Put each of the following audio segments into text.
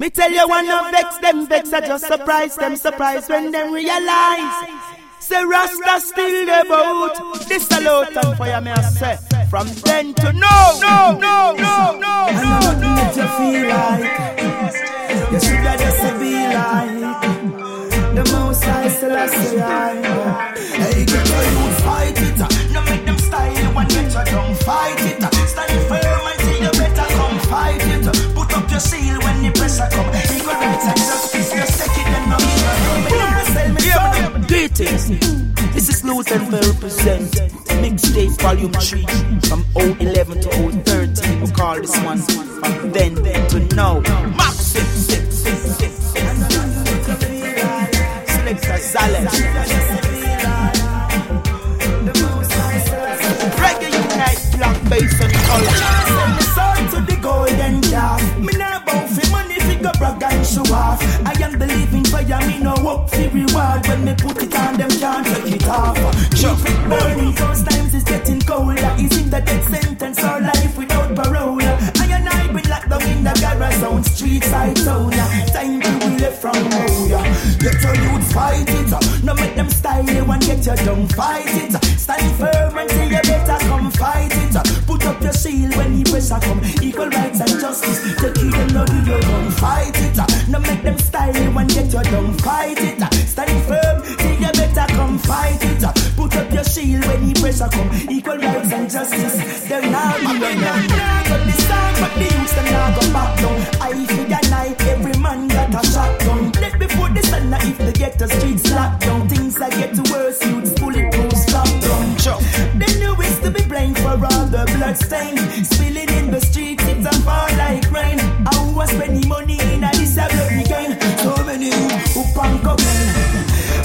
Me tell you one of vex them vex, I just surprise them surprise when them realize. Say Rasta still the boat. This a lot of fire me I say. From then to now, no, no, no, no, I know that you feel like. You should just be like. The most I still seal when the pressure come. Equal rights and justice, just it and no me. This is Lutan Fyah represent mixtape volume 3 from 011 to 013. We call this one from then to now. Max 6 6 6 6 Selector Zalem. Off. I am the living fire, me no work for reward. When me put it on, them can't take it off. Keep it burning, those times is getting colder. Is in the death sentence or life without parole? I and I been locked down in the garage on street side town. Time to be left from home. Get your youths fight it. No make them style you and get your down fight it. Stand firm and say you better come fight it. Put up your shield when the pressure come. Equal rights and justice. Take it and no do your gun fight it. No make them style you and get your down fight it. Stand firm, say you better come fight it. Put up your shield when the pressure come. Equal rights and justice. Them now be running. But this time, but the youths them now go back down. I that get worse, youths strong gun. Then you wish to be blamed for all the blood stain spilling in the streets. It's a fall like rain. I was spending money in a bloody game. So many who punk up.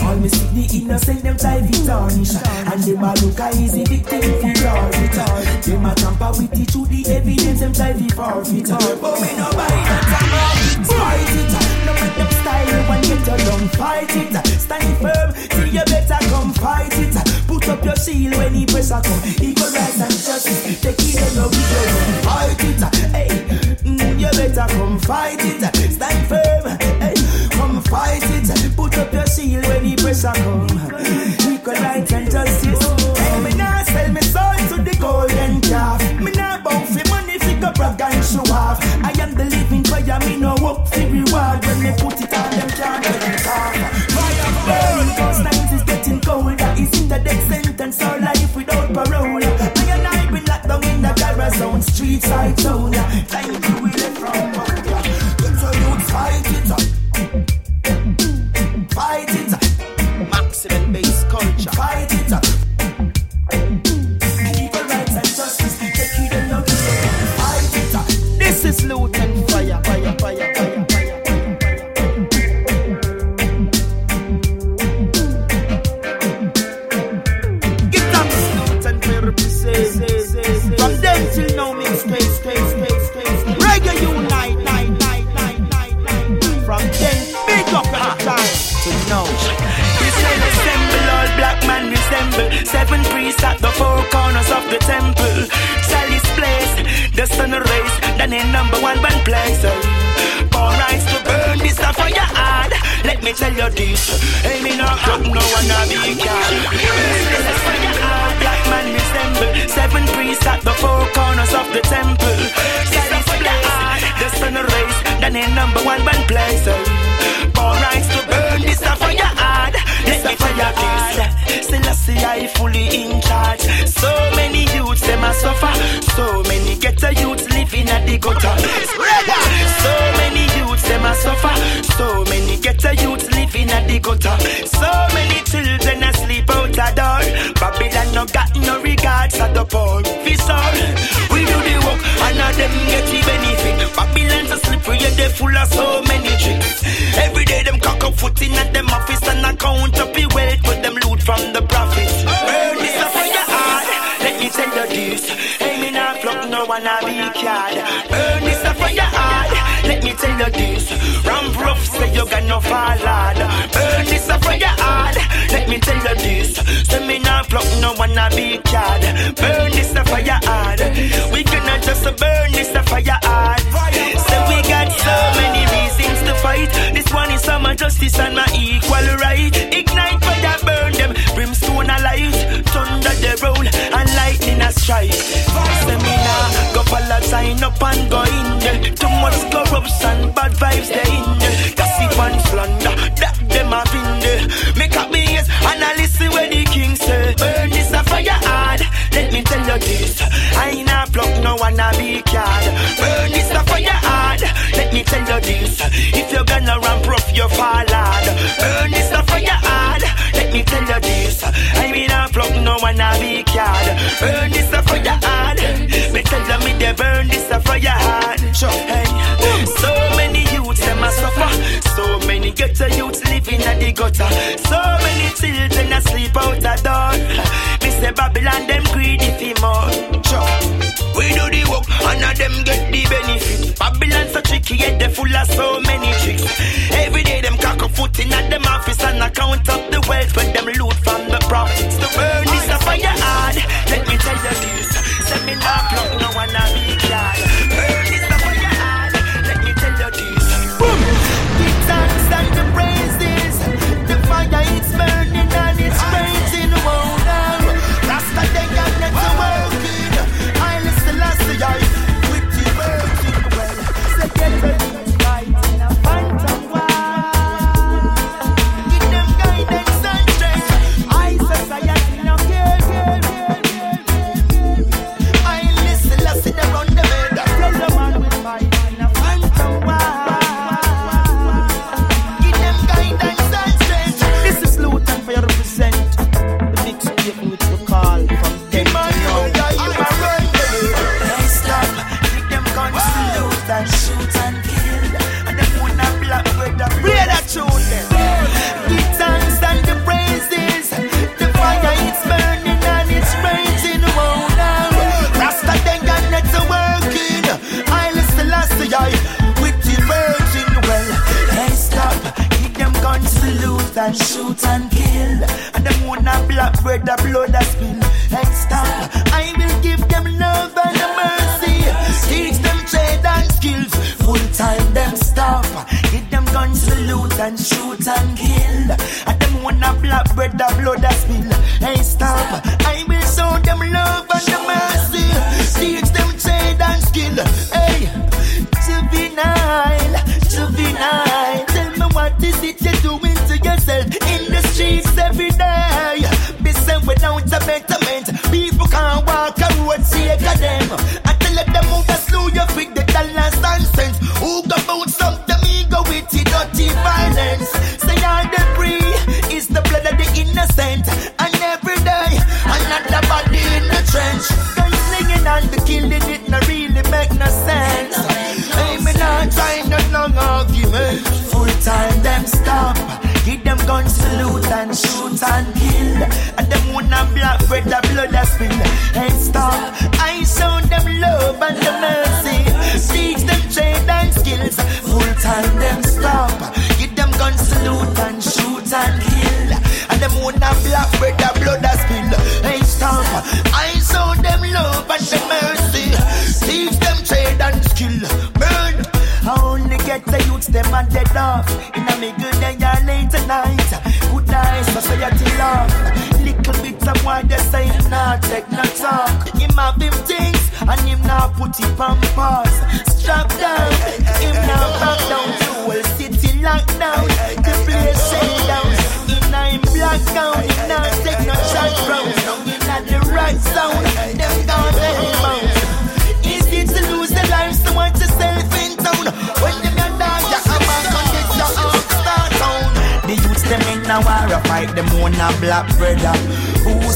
All me see the innocent them try to tarnish And them a look a easy victim fi target Them a tamper with the truth, the evidence them try to forfeit But me no buy that a market Fight it, make them style and get dumb Fight it, stand firm, till you better come fight it. Put up your shield when the pressure come Equal rights and justice, take it and love your Fight it, hey, mm, you better come fight it. Stand firm, hey, come fight it. Put up your shield when the pressure come. Equal rights and justice. Me work for reward. When me put it on, them can't get it off. Fire burn, cause times is getting colder. Is in the death sentence or life without parole. I and I been locked down in the garage zone, street side zone. Time to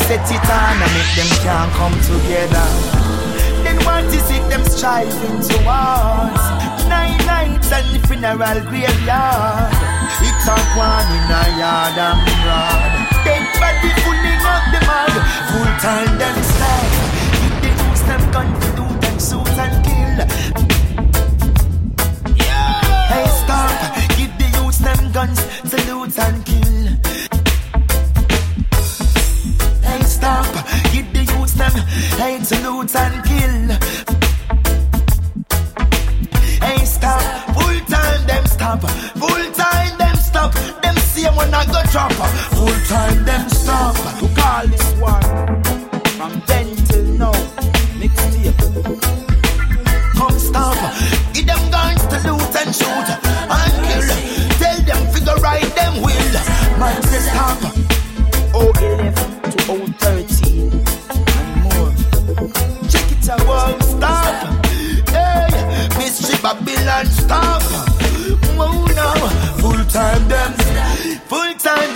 set it on and make them can't come together. Then what is it them striving towards? Nine nights and the funeral graveyard. It's a one in a yard and broad. Dead body pulling up the mud. Full time them slack. If they use them gun to do them shoot and kill. Yeah. Hey stop, give the youths them guns, salute and kill. up. Hit the youths them, hate to loot and kill. Hey, stop. Full time them stop. Full time them stop. Them see when I go drop. Full time them stop. To call this one from then till now. Next year. Come stop. Give them guns to loot and shoot and kill. Tell them figure right them will. My say stop.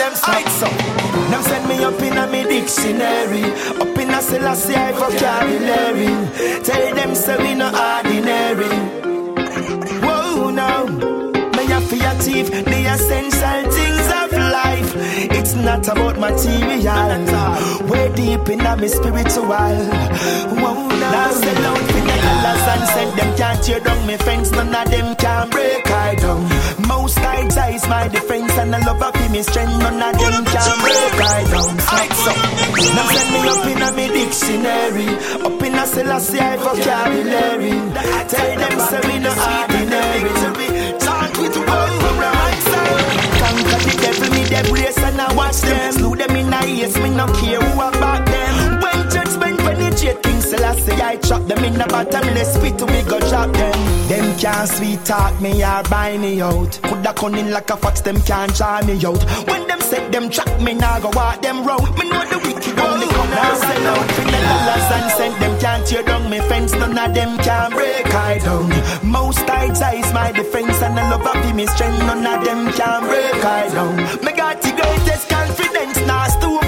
Them sight so. Now send me up in a me dictionary, up in a Selassie I vocabulary. Tell them so we no ordinary. Whoa no, me a fear thief, the essential things life. It's not about material. Way deep in me spiritual. Whoa no, now sell out in the dollars and send them can't tear down me fence. None of them can break I down. Most times I is my defense and I love of me strength. None of them can break I down. So, now send me up in a me dictionary, up in a Selassie I vocabulary. Tell them say we no ordinary. Devil, me them brace and I watch them. Slew them in a ace, me no care who I them. Selassie, I chop them in a bottomless pit, we go drop them. Them can't sweet talk me or buy me out. Coulda come in like a fox, them can't try me out. When them set them trap me, now go walk them road. Me know the wicked only come now sell out the dollars and send them can't tear down me fence. None of them can break I down. Most times I is my defense and I love of me strength. None of them can break I down. Me got the greatest confidence, now stoop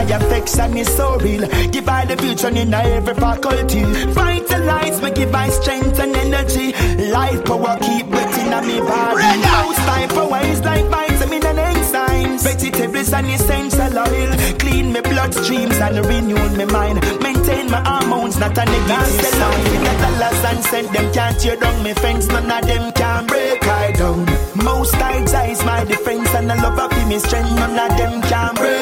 I affection is so real. Give I the future in every faculty. Vitalize me, give I strength and energy. Life power keep waiting on me body. House time power is like vitamin and enzymes. Vegetables and essential oil. Clean me bloodstreams and renew my mind. Maintain my hormones, not a negative sign. The dollars and cent them can't tear down me fence. None of them can break I down. Most times I is my defense and I love of me strength. None of them can break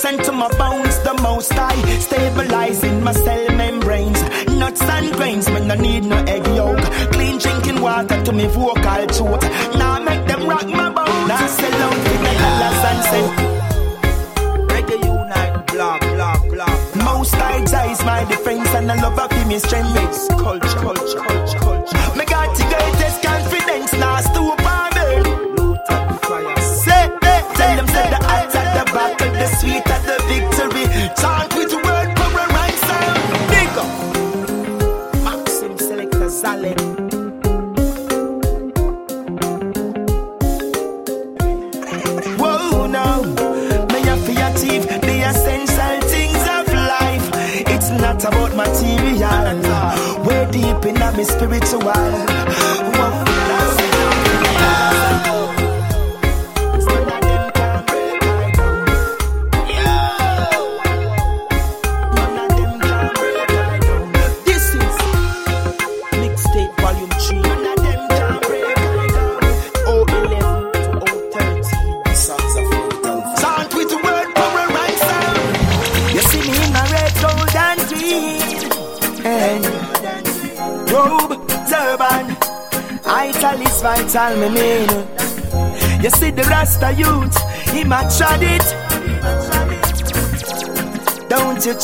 infection to my bones. The most I stabilizing my cell membranes, nuts and grains. Me no need no egg yolk, clean drinking water to me vocal throat. Now make them rock my bones. Now sell out in the dollars and cents. Reggae unite, blah blah blah. Most I is my defense and I love me strength. Mix culture, culture, culture, culture.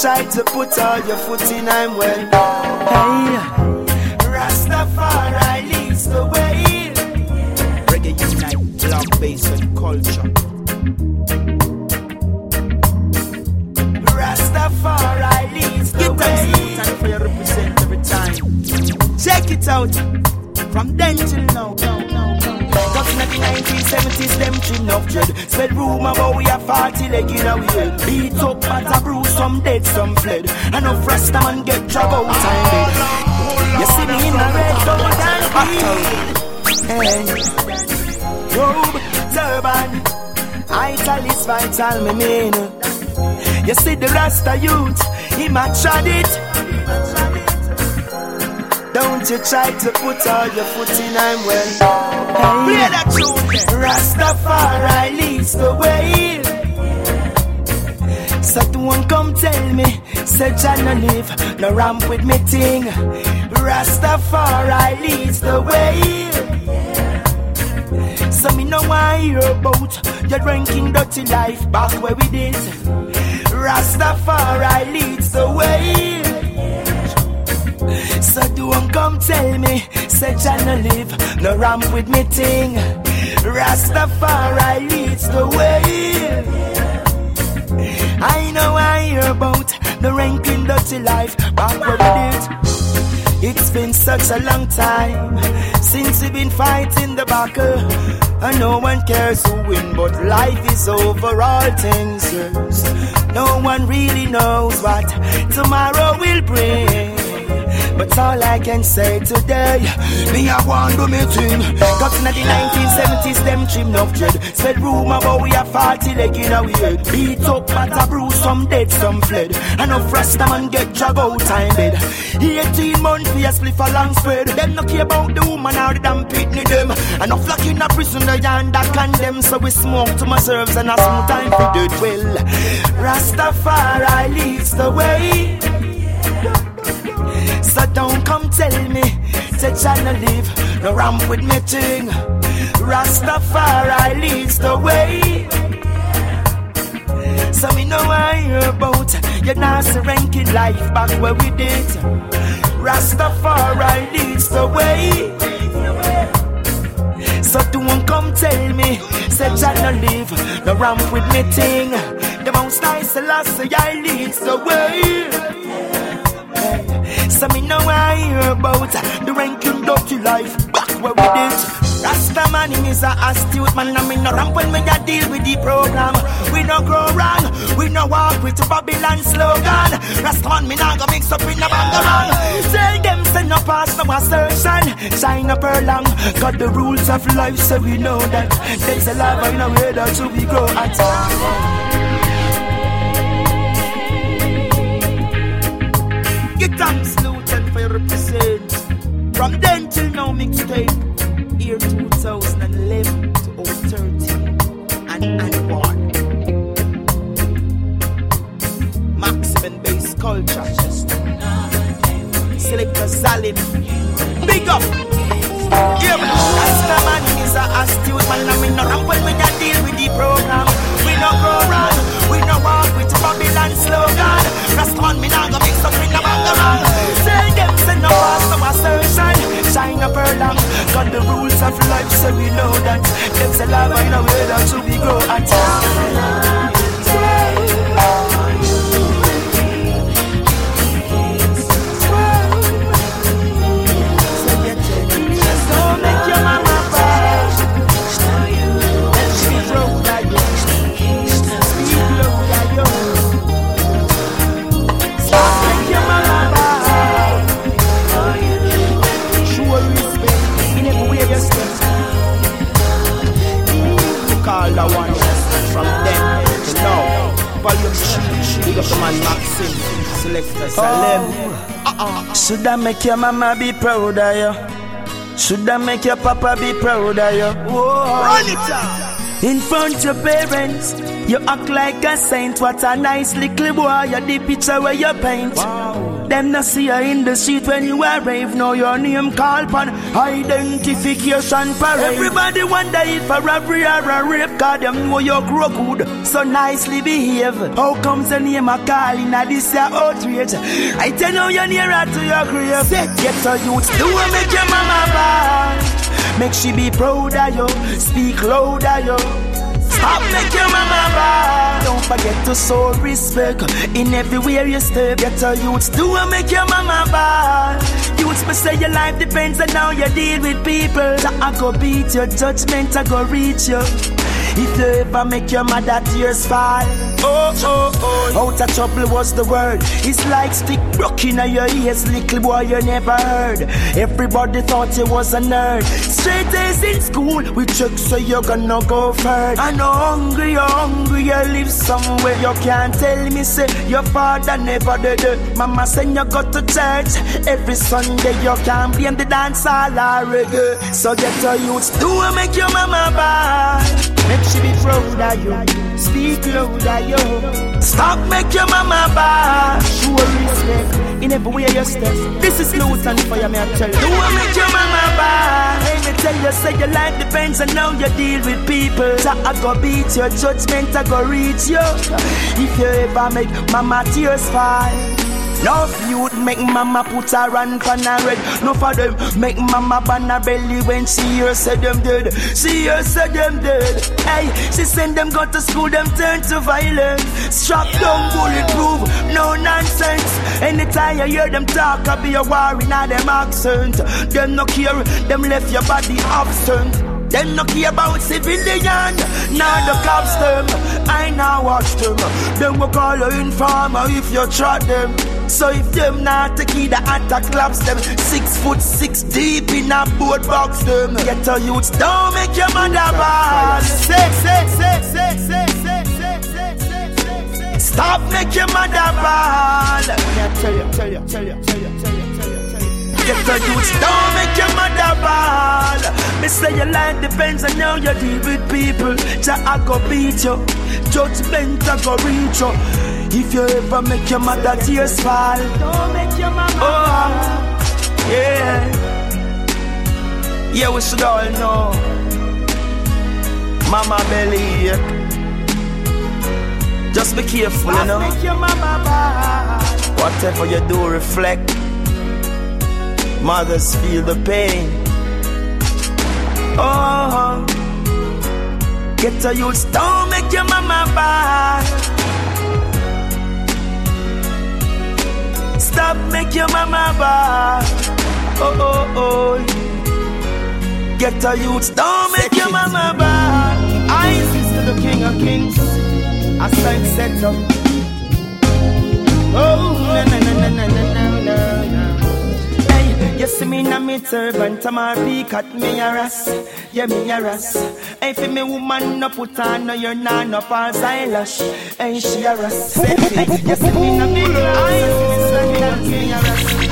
Try to put all your foot in, I'm well. Hey, Rastafari leads the way. Reggae unite, black bass and culture. Rastafari leads the way. Time for you represent every time. Check it out. From then till now. Cause in the 1970s, them chin of dread. Spread rumor about we are 40 leg in a way. Beat up, fled. Enough Rasta man get drag out time dead. You see me in a red, gold and green. Hey. Robe, turban. Vital is vital, me mean. You see the Rasta youth, he matured it. Don't you try to put all your foot in, I'm well. Hey. Play that tune. Rastafari leads the way. So don't come tell me, say Jah no live, no ramp with me ting. Rastafari leads the way. So me know I hear about your drinking dirty life back where we did. Rastafari leads the way. So don't come tell me, say Jah no live, no ramp with me ting. Rastafari leads the way. I know I hear about the ranking dirty life back where we did. It's been such a long time since we've been fighting the battle. And no one cares who win, but life is over all things. No one really knows what tomorrow will bring. But all I can say today, me I want do me thing. Got in the 1970s, them trim enough dread. Spread rumor about we are 40 leg in a weird. Beat up, but a bruise, some dead, some fled. Enough rasta man get drag out time bed. 18 months for a spliff a long spread. Them no care about the woman or the damn pitney them. Enough lock in a prison, they under condemn. So we smoke to my serves and a smooth time for dead well. Rastafari leads the way. So don't come tell me that Jah no live, no ramp with me thing. Rastafari leads the way. So me know I hear about your nasty ranking life back where we did. Rastafari leads the way. So don't come tell me, say Jah no live, no ramp with me thing. The most nice Selassie I leads the way. So me know I hear about uh, the ranking dirty life back where we did. Rasta man him is a astute man and me no ramp when me a deal with the program. We no grow wrong, we no walk with Babylon slogan. Rasta man me nah go mix up in a bangarang. Tell them send no pass no assertion, shine up her long. Got the rules of life so we know that there's a love in a way that we grow at. Give thanks, Lutan, for your represent. From then till now, mixtape. Year 2011 to 013. And, and one. Maximum bass culture. Selector Zalim. Big up. Yeah, man. Rasta man is a astute man. I mean, no ramp when we deal with the program. We no go wrong. We no walk with Babylon slogan. Rest man, me nah go mix up in the bangarang. Tell them say no pass no assertion. Shine up her long. Got the rules of life, so we know that. There's a love in a way that should we grow at. Call the one from them to now. Volume she, big up the man Maxim, Selector Salem. Oh, Should I make your mama be proud of you? Should I make your papa be proud of you? Whoa. In front of parents, you act like a saint. What a nice little boy, you the picture where you paint. Them not see you in the street when you arrive. Now your name called upon identification parade. Everybody wonder if a robbery or a rape, cause them know you grow good, so nicely behave. How comes the name a calling at this your outrage? I tell you you're nearer to your grave. Get your youth, do what make your mama bad. Make she be proud of you, speak loud of you. Stop make your mama bad. Don't forget to show respect in everywhere you step. Get your youths do and make your mama bad. Youths may say your life depends on how you deal with people. I go beat your judgment, I go reach you. If you ever make your mother tears fall, oh oh oh, out of trouble was the word. It's like stick broken in your ears, little boy you never heard. Everybody thought you was a nerd. Straight A's in school, we check so you're gonna go first. I know hungry, you're hungry, you live somewhere. You can't tell me, say, your father never did it. Mama said you go to church every Sunday. You can't blame the dance all reggae. So get your youth, do make your mama bad. Make she be proud of you. Speak louder, yo. Stop make your mama bad. Show respect in every way you step. This is Lutan for you, me I tell you. Do I make your mama bad. Let me tell you, say your life depends on how you deal with people. So I go beat your judgment, I go reach you. If you ever make mama tears fall. No youth make mama put her on pan her red. No for them make mama ban her belly when she hear say them dead. She hear say them dead. Hey, she send them go to school, them turn to violence. Strap down bulletproof, no nonsense. Anytime you hear them talk, I be a war in them accent. Them no care, them left your body absent. Them no care about civilian, nor the cops them. I now watch them. Them will call you informer if you trot them. So if them not take the attack claps them. Six foot six deep in a boat box them. Get a youths don't make your mother bad Say, say, say, say, say, say, say, say, say, Stop make your mother bad Yeah, tell you, tell you, tell you, tell you, tell you Get the youths, don't make your mother ball. Me say your life depends on how you deal with people. Jah I go beat you, judgment I go reach you. If you ever make your mother tears fall, don't make your mama. Oh, yeah, yeah, we should all know. Mama belly, just be careful, you know. Don't make your mother bad. Whatever you do, reflect Mothers feel the pain. Oh, get a youth, don't make your mama bad. Stop, make your mama bad. Oh, oh, oh. Get a youth, don't make Set your mama bad. I is to the king of kings. I said, set up. Oh, na na na na na. You see me na me turban, Tamar peak at me a ras. Yeah, me a ras. Hey, for me woman no put on no your no false eyelash. Hey, she a ras. You see me na me eyes, me a ras.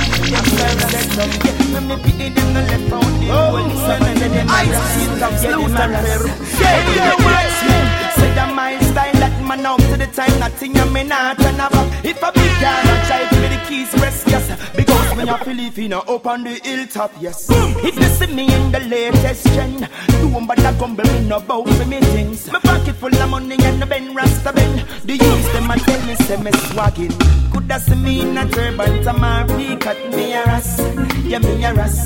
I'm my style that man out to the time, nothing I'm in, I turn up. If I be down, I try to be the keys, rest, yes. Me a Filipino up on the hilltop, yes. If you see me in the latest trend, don't bother come me no bout for me things. My pocket full of money and the Ben Rasta Ben. The youths them a tell me say me swagging. Coulda see me in a turban, Tamari cut me a ras, yeah me a ras.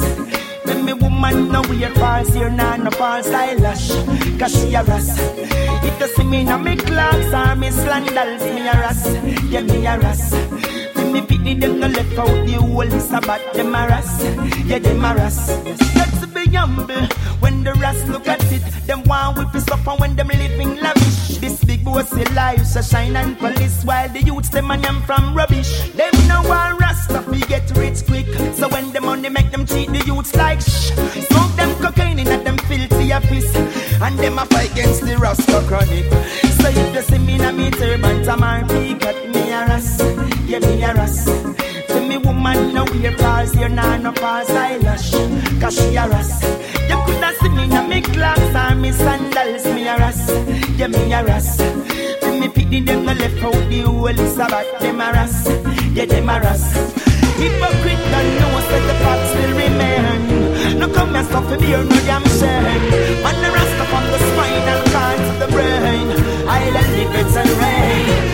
When me woman no wear false here, nah no false eyelash, cause she a ras. If you see me in a me clocks or me sandals, me a ras, yeah me a ras. When me pity them no left out the whole Sabbath, them a ras, yeah them a ras. Let's be humble when the rest look at it. Them want whip us up and when them living lavish. This big bossy life so shine and police while the youths them and them from rubbish. Them no want rasta we get rich quick. So when the money make them cheat the youths like shh. Smoke them cocaine in at them filthy office. And them a fight against the rasta chronic. So if you see me in a meter, but I'm cut me a ras. Yeah, me a ras. See me woman no wear false here, nah no false eyelash. Cause she a ras. You coulda see me in me clocks or me sandals, me a ras. Yeah, me a ras. See me pity them no left out the whole Sabbath, them a ras. Yeah, them a ras. Hypocrite don't know that the facts still remain. No come and stop for beer, no damn shame. Man, the rasta from the spinal cord to the brain. Island liquids and rain.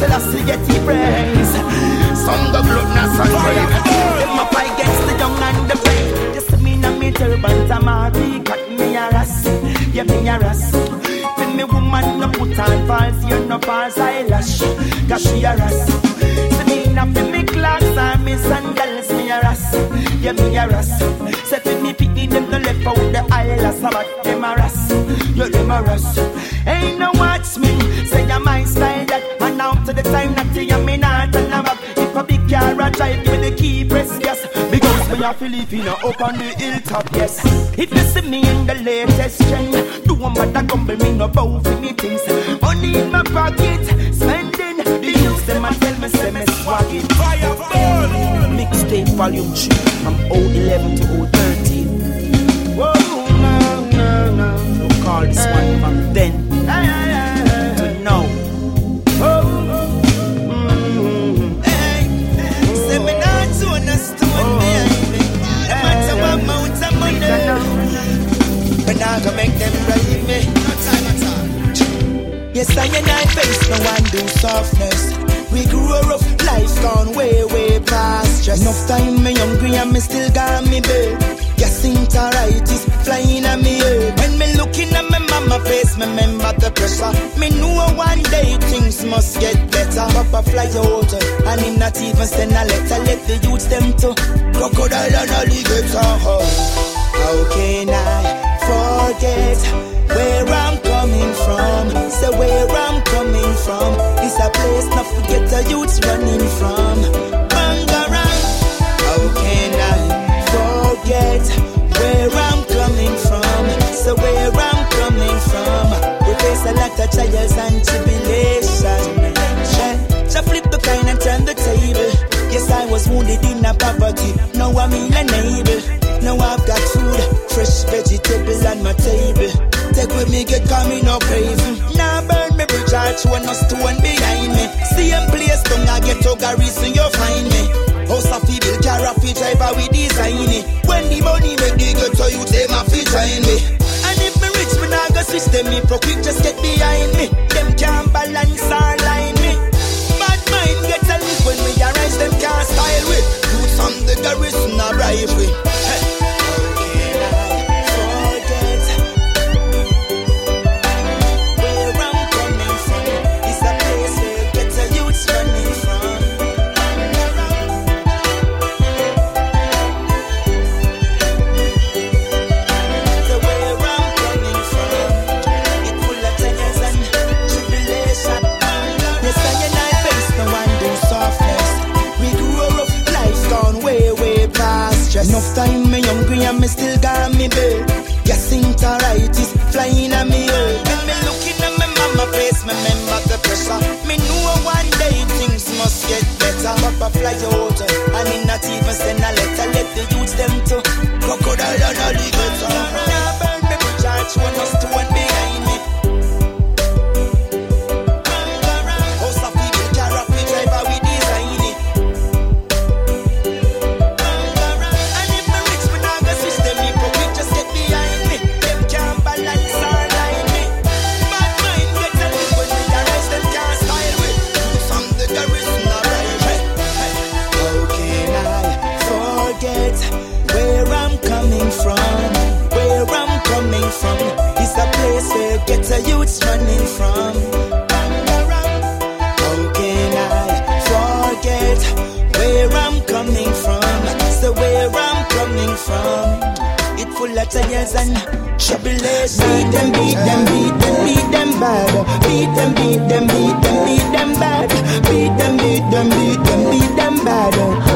Selassie get his brains. Some go blood, not sun brave. Them up against the young and the brave. Just me na me turban, tamari, cut me a ras. Yeah, me a ras. When me woman no put on false, you no false eyelash. Cause she a ras. See me na me clocks and me sandals, me a ras. Yeah, me a ras. Say fi me pity them no left out the eyelash, but them a ras. Yeah, them a ras. Ain't no watch me. Say I'm my style that. And now to the time that you me not turn back. If a big car a drive, give me the key, press gas. Because to live in up on the hilltop, yes. If you see me in the latest trend, do one but I gumble me no bow for me things. Money in my pocket, spending. The youths them a tell me say me swagging. Fire burn. Mixtape volume 3 from 011 to 013. Whoa, no, no, no. Call this one from then to now. Oh, oh mm-hmm. Hey, say me not to understand me. No matter what amount of money, but now go make them me. Yes, I and I face no one do softness. We grew rough life gone way, way past stress. Enough time me hungry and me still got me bed. Yes, is flying at me head. When me looking at my mama face, me remember the pressure. Me know one day things must get better. Papa fly out and him not even send a letter. Let the youths them to crocodile and alligator. How can I forget where I'm coming from? Say where I'm coming from. It's a place not forget the youths running from. Bangarang. How can I forget where I'm coming from? So where I'm coming from, we face a lot of trials and tribulation. She flip the coin and turn the table. Yes, I was wounded in a poverty. Now I'm in a neighbor. Now I've got food, fresh vegetable on my table. Take with me, get coming up crazy. Now burn me bridge, arch one no stone behind me. Same place, don't I get to garrison, you find me. House of feeble car of fit driver we design it. When the money make the good so you take my fit join me. And if me rich, me nah go switch them me pro quick just get behind me. Them can't balance or line me. Bad mind get a lick when we arise, them can't style with. Youth from the garrison a rivalry. Enough time me hungry and me still got me bed. Gastroenteritis flying at me head. When me looking at me mama face, me remember the pressure. Me know one day things must get better. Papa fly out and he not even send a letter. Let the youths them to crocodile and alligator. Now burn me arch one no stone behind of trials and tribulations. Beat them, beat them, beat them, beat them bad. Beat them, beat them, beat them, beat them bad. Beat them, beat them, beat them, beat them bad.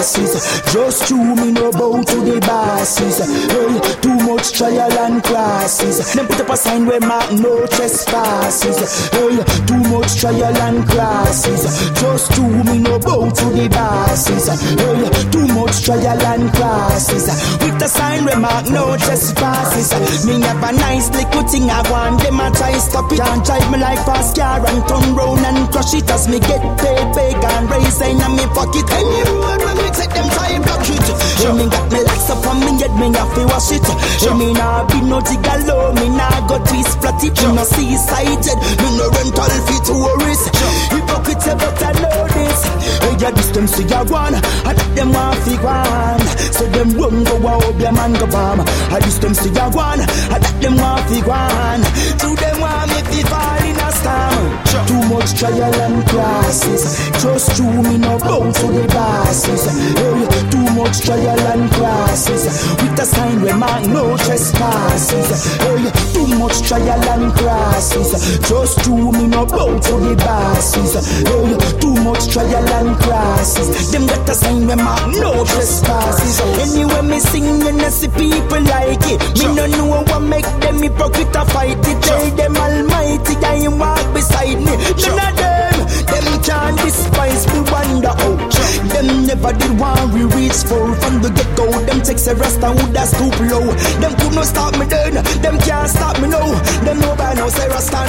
And crosses. Just to me no bow to the bosses. Hey, too much trial and crosses. Them put up a sign where mark no trespasses. Hey, too much trial and crosses. Just to me no bow to the bosses. Hey, too much trial and crosses. With a sign where mark no trespasses. Me have a nice little thing I want them a try stop it. Can't drive me like fast car and turn round and crush it as me get paid big and raise in me pocket. Any road when me take them try block it. Hey, me got me locks up on me head, me have to wash it. Hey, me nah be no gigolo, me nah go twist flat it. Me no seasighted, me no rental fee tourist. Hypocrite, but I know this. Oh, hey, yeah, this them see ya one, I that them want fi one. So them run go out, your man go bomb. I this them see ya one, I that them want fi one. To them want me fi fall a storm. Too much trial and crosses. Just true me no bow to the bosses. Hey, too much trial and crosses. With a sign we mark no trespasses. Hey, too much trial and crosses. Just two me no bow to the bosses. Hey, too much trial and crosses. Them got a sign we mark no trespasses. Anyway me sing and I see people like it. Me no know what make them hypocrite fight it. Tell them Almighty I walk beside me. None of them, them can't despise me. Wonder how them never did want we reach for from the get go. Them takes a rest and would stoop low. Them could not stop me then. Them can't stop me now. Them know by now say Rasta.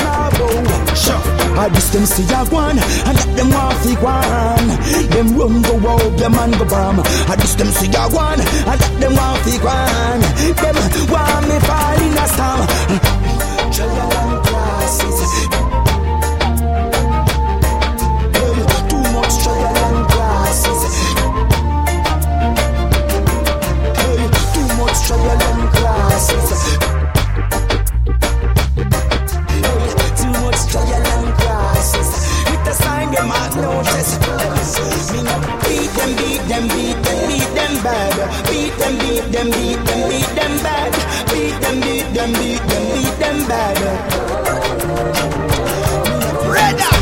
Sure. I just them see a one and let them off the one. Them run go out, them man go bomb. I just them see a one and let them off the one. Them want me fall in a storm. Trial and crosses. Beat them, beat them beat them beat them bad. Beat them, beat them, beat them, beat them bad. Beat them,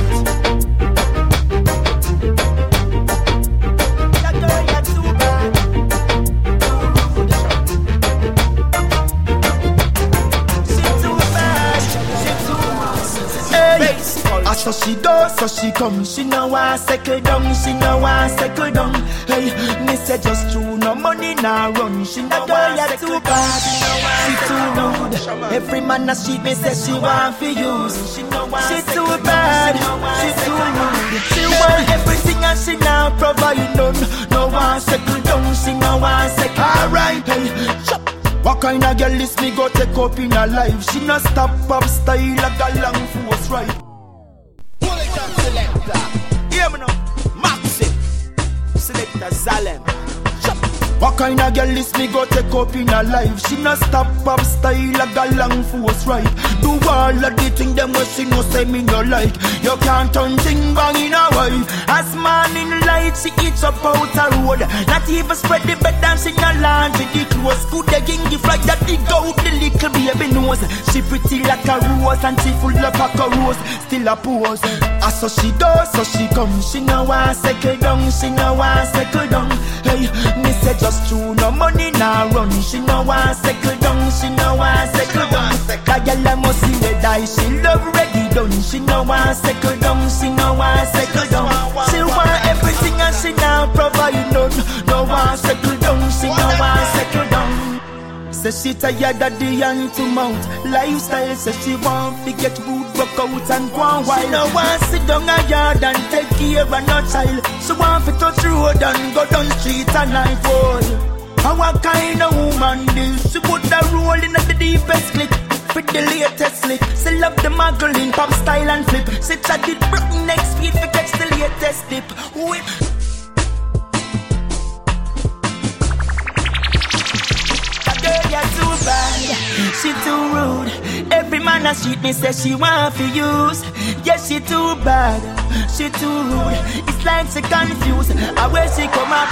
so she come. She know want second down, she know want second down. Hey, me say just true, no money nah run. She know girl ya too bad, she too rude. Every man a street me say she want for use. She too bad, she too rude. She want everything and she now provide none. No one second down, she no want second. Alright, hey, chop. What kind of girl is me go take up in her life? She no stop pop style like a long force right. Hear me now, Maxim, Selector Zalem. What kind of girl is me go take up in her life? She not stop pop style like a long force right. Do all of the things them what she no say me no like. You can't turn thing bang in a wife. As man in light she eats up out a road. Not even spread the bed and she no laundry the clothes. Good can give like that the goat the little baby nose. She pretty like a rose and she full of a rose. Still a pose. As so she does, so she come. She no want second down, she no want second down. Hey, me say just true, no money now run. She no want second down, she no want second down. That girl I must see the die, she love ready done. She no want second down, she no want second down. She want everything and she now provide none. No want second down, she no want second down. Say she tired of the hand to mouth Lifestyle say she want to get good Work out and go on while She no want sit down a yard and take care of no child She want to touch road and go down street and boy And what kind of woman this? She put the roll in the deepest click with the latest slip. She love the muggling, pop style and flip. Sit at the broken next feet to catch the latest dip. Whip. She too bad, she's too rude. Every man a street me say she want for use. Yeah, she too bad. She too rude. It's like she confused. I where she come up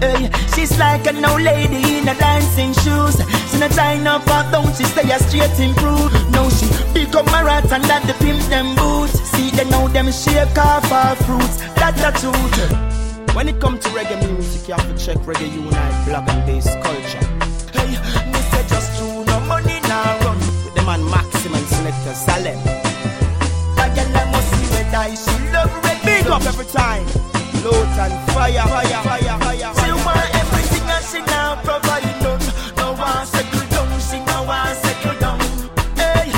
Hey, she's like an old lady in a dancing shoes. She not tying up her down. She stay a straight improve. No, she become a rat and that the pimp them boots. See they know them shake off her fruits. That's the truth. When it comes to reggae music, you have to check Reggae Unite, Black and Bass culture. Maximum selector Salem. That girl I must see red eye, she love red. Big up every time. Load and fire, fire, fire, fire. She want everything and she now provide none. No one second down, she no one second down. Hey.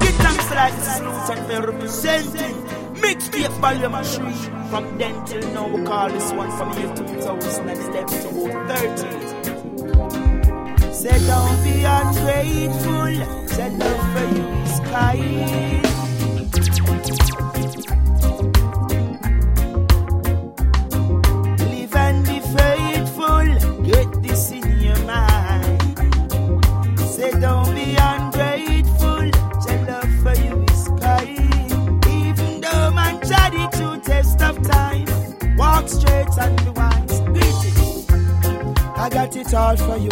Get thanks like this representing. Mixtape volume 3. From then till now, we call this one from year 2000 and step to 30. Say don't be ungrateful. Say love for you is kind. wise and be wise. Beat it. I got it all for you.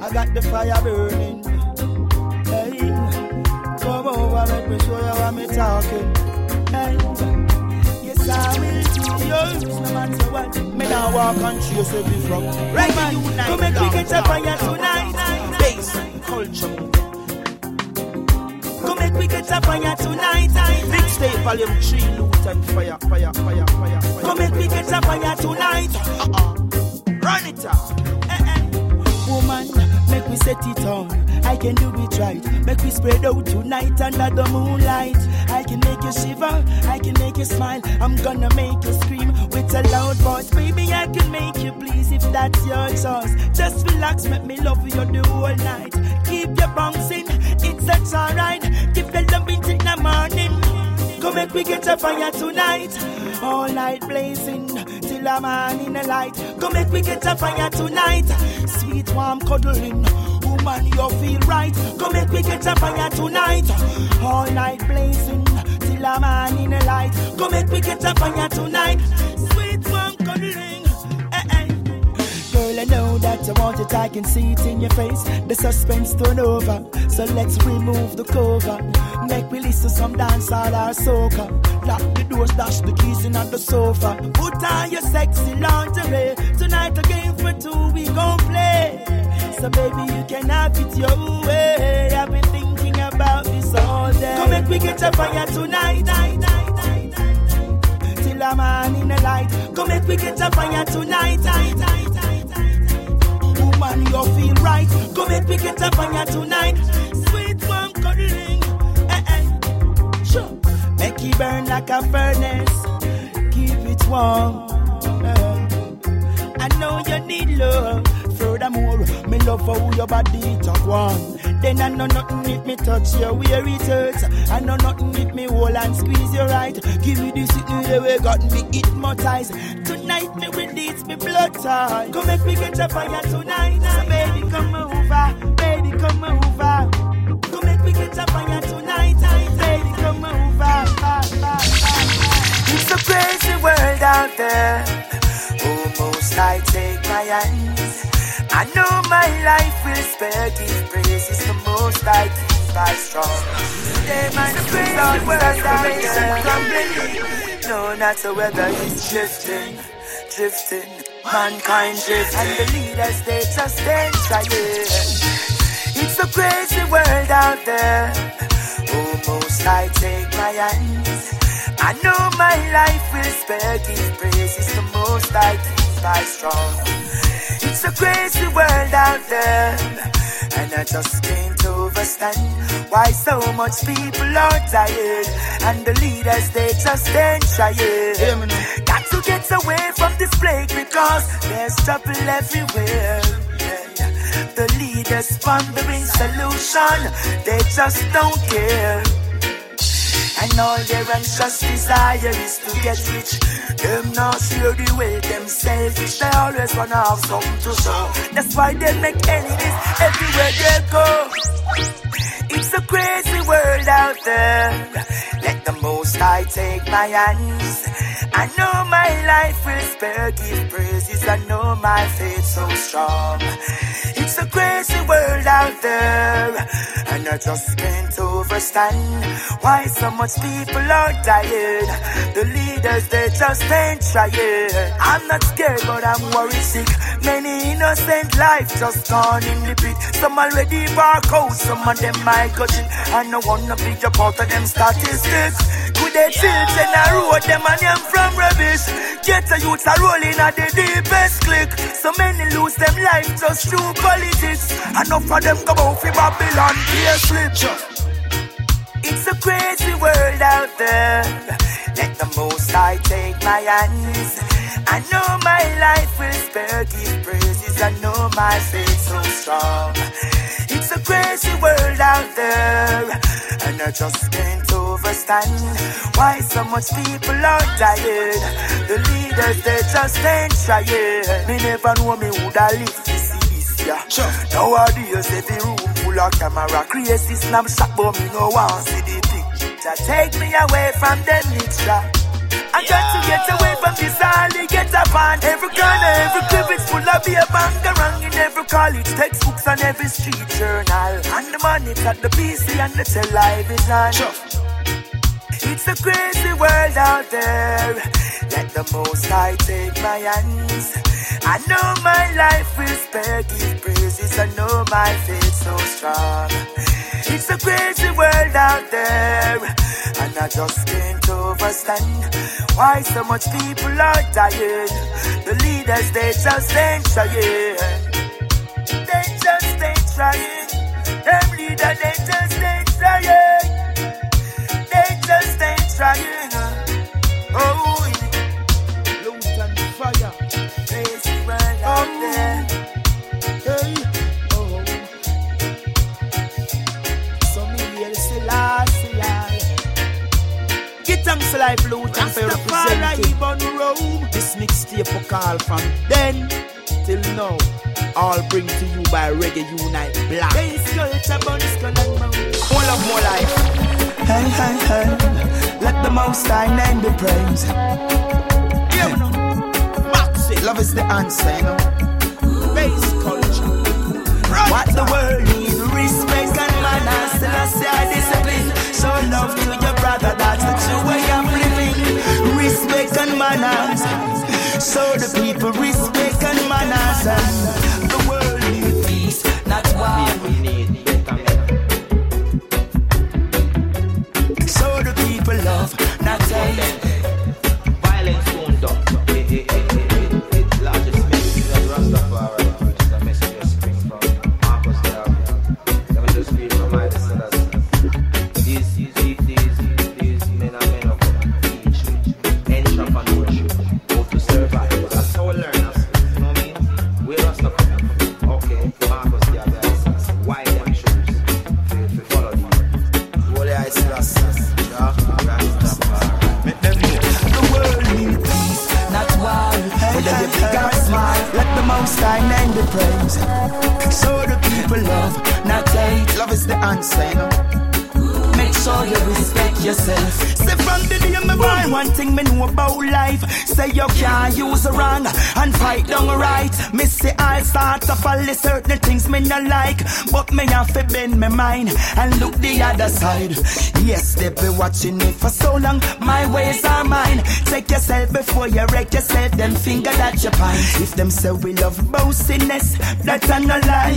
I got the fire burning. Hey, come over, let me show you what me talking. Hey, yes I will do yours no matter what. Me now walk and your every from Right, man, come and kick it up fire tonight. Bass culture. Come make we get a fire tonight. Big stay volume three loot fire, fire, fire, fire, fire. Come make we get a fire tonight. Uh-uh. Run it up. Eh, eh. Woman, make we set it on. I can do it right. Make we spread out tonight under the moonlight. I can make you shiver. I can make you smile. I'm gonna make you scream with a loud voice. Baby, I can make you please if that's your choice. Just relax, make me love you the whole night. Keep you bouncing, it's such alright. Keep the loving till the morning. Go make we get a fire tonight. All night blazing till a man in the light. Go make we get a fire tonight. Sweet warm cuddling. Woman, you feel right. Go make we get a fire tonight. All night blazing till a man in the light. Go make we get a fire tonight. Sweet Know that you want it, I can see it in your face. The suspense turn over, so let's remove the cover. Make we listen some dance all our soca. Lock the doors, dash the keys in on the sofa. Put on your sexy lingerie. Tonight a game for two, we gon' play. So baby, you can have it your way. I've been thinking about this all day. Come make we get a fire tonight. night, night, night, night till a man in the light. Come make we get a fire tonight. Night, night, Woman, you feel right. Come make we get a fire tonight. Sweet one cuddling. Eh, eh. Sure. Make it burn like a furnace. Keep it warm. Eh. I know you need love. Furthermore, me love for your body talk one. Then I know nothing if me touch you where it hurts. I know nothing if me hold and squeeze you right. Give me signal the way got me hypnotized. Tonight me will lead me blood tie. Come make me get a fire tonight. So baby come over, baby come over. Come make me get a fire tonight. Baby come over. It's a crazy world out there. Almost I take my hands. I know my life will spare. Give praises the most I keep I strong. Might crazy world out there. No, not the weather is drifting, drifting. Mankind drift, and the leaders they just ain't trying. It's a crazy world out there. Oh, Almost I take my hands. I know my life will spare. Give praises the most I keep I strong. It's a crazy world out there. And I just can't understand why so much people are tired. And the leaders they just ain't trying. Got to get away from this plague because there's trouble everywhere. Yeah. The leaders pondering solution, they just don't care. And all their anxious desire is to get rich. Them not share the way them selfish. They always wanna have something to show. That's why they make enemies everywhere they go. It's a crazy world out there. Let the most I take my hands. I know my life will spare. Give praises. I know my faith so strong. It's a crazy world out there. And I just can't understand why so much people are dying. The leaders, they just ain't trying. I'm not scared, but I'm worried sick. Many innocent lives just gone in the pit. Some already bark out, some of them might cut it. I don't wanna be a part of them statistics. Could they children I road them and them from rubbish? Get the youths are rolling at the deepest click. So many lose them life just through politics. Enough of them go out for Babylon, clear slip. It's a crazy world out there. Let the most I take my hands. I know my life will spare. Give praises. I know my faith so strong. It's a crazy world out there. And I just can't understand why so much people are dying. The leaders, they just ain't trying. Me never know me would I live to see this year. Sure. Nowadays, every room full of camera. Crazy snapshot, but me no want see the picture. Take me away from them mixture. I got to get away from this up on every corner, every crib is full of beer bangarang in every college, textbooks on every street journal. And the money got the PC and the television. Sure. It's a crazy world out there. Let the most I take my hands. I know my life will spare, give praises. I know my faith so strong. It's a crazy world out there, and I just can't understand why so much people are dying. The leaders they just ain't trying. They just ain't trying. Them leaders they just ain't trying. Mixtape from then till now. All bring to you by Reggae Unite Black. Bass culture, bun skull and mouth. Full of more life. Hey, hey, hey. Let the most high name be praised. Yeah, you know. Love is the answer, you know. Bass culture. Right. What the world need, respect and manners. Still I say I discipline. Show love to your brother, that's the true way of living. Respect and manners. So the people respect and manners. Bend my mind and look the other side. Yes, they be watching me for so long. My ways are mine. Take yourself before you wreck yourself. Them finger that you pine. If them say we love boastiness, that's a no lie.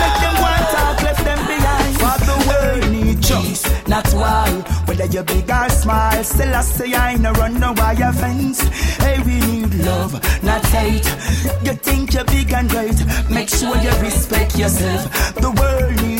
Make them want talk, left them behind. For the world need peace, not war. Whether you big or small, still I say I no run no wire fence. Hey, we need love, not hate. You think you're big and great, make sure you respect yourself. The world need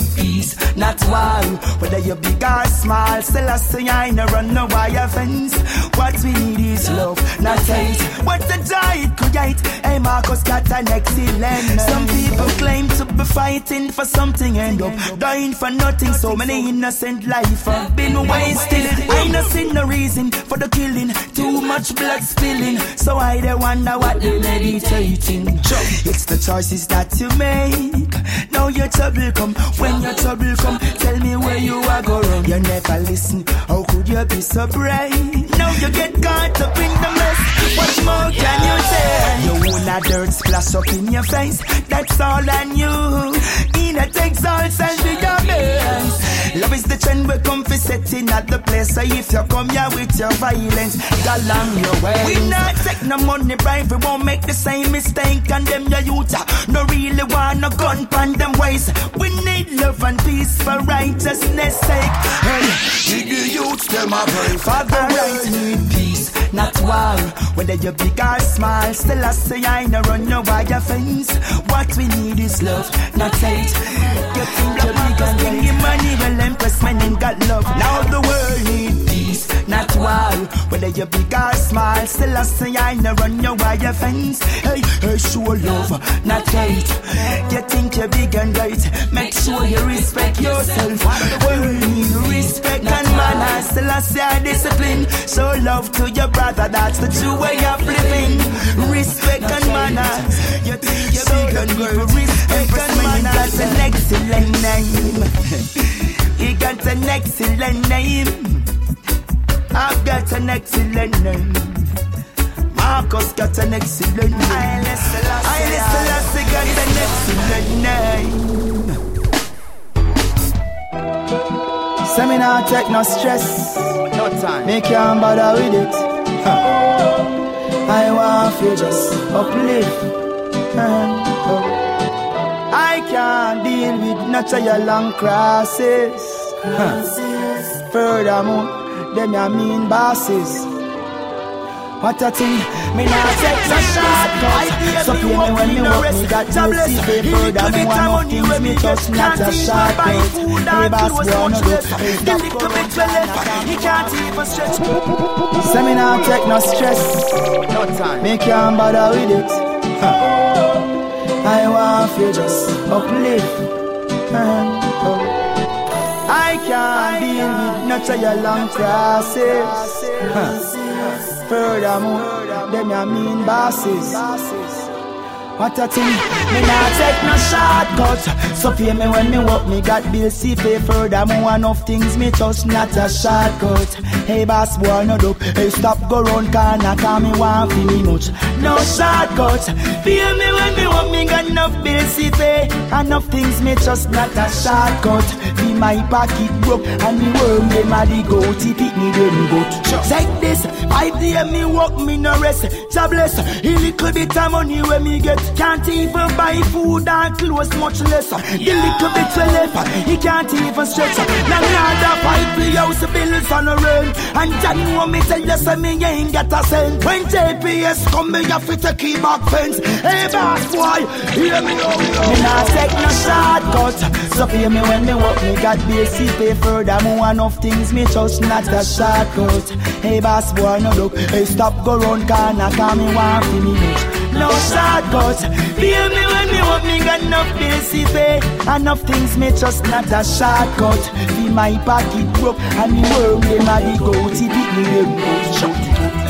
peace, not war. Whether you big or small, still I say I no run no wire fence. What we need is love, not hate. What the diet create? Hey, Marcus got an excellent. Some people claim to be fighting for something, end up dying for nothing. So many innocent life have been wasted. I no see no reason for the killing. Too much blood spilling. So I dey wonder what they meditating. It's the choices that you make. Now your trouble come. When your trouble come, tell me where you are go wrong. You never listen. How could you be so brave? Now you get caught up in the mess. What more can you say? You own a dirt splash up in your face. That's all on you. In a Texas and be your best. Love is the trend we come for setting at the place. So if you come here with your violence, go along your way. We not take no money bribe. We won't make the same mistake. And them your youth no really want no gun pan them ways. We need love and peace for righteousness sake. Hey, we the youth them a pray for the right. Need peace, not war. Whether you big or small, still I say I no run no wire fence. What we need is love, not hate. You think you're big and money, well impress men ain't got love. Now the world need peace, not war. Whether you big or small, still I say I no run no wire fence. Hey, hey, show love, not hate. You think you're big and great, make sure you respect yourself. Need respect and manners, still I say I discipline. Show love to your brother, that's the true way of living. Respect and manners. You think you're big and great, respect and manners. An excellent name. He got an excellent name. I've got an excellent name. Marcus got an excellent name. I Selassie got an excellent name. Seminar take no stress. No time. Make you bother with it. Huh. I want you just uplift. and up. I can't deal with natural long crosses. Huh. Furthermore, them ya mean bosses. What a thing, me nah take no shortcut So pay me when me work, me got to see paper That me want no things, me just not a shortcut Hey boss, boy, no do The little bit we left, he can't even stretch So me nah take no stress. No time. Me can't bother with it. I want you just uplift long crosses huh. Furthermore, them ya mean bosses. What a thing, me nah take no shortcut. So pay me when me work, me got bills to pay Furthermore, enough things me just not a shortcut. Hey boss boy, no duck, hey stop go round corner Cause me want fi me much, no shortcut. Pay me when me work, me got enough bills to pay. Enough things me just not a shortcut. Be my pocket broke, and me worm them a the goat. If it me them goat. Like this, five day me work, me no rest. God bless, a little bit of money when me get Can't even buy food and clothes, much less. The little bit we left, he can't even stretch. Now another five the house bills on the rent And Johnny want me tell you say me ain't got a cent. When JPS come me have to take back fence. Hey boss boy, hear me now Me nah take no shortcut. So pay me when me work, me got basic pay Furthermore enough things, me just not a shortcut. Hey boss boy, no look, hey stop go round corner Cause me want fi me no shortcut Pay me when me want me got enough basic pay. Enough things me just not a shortcut Feel my pocket broke and me worm them a the goat If it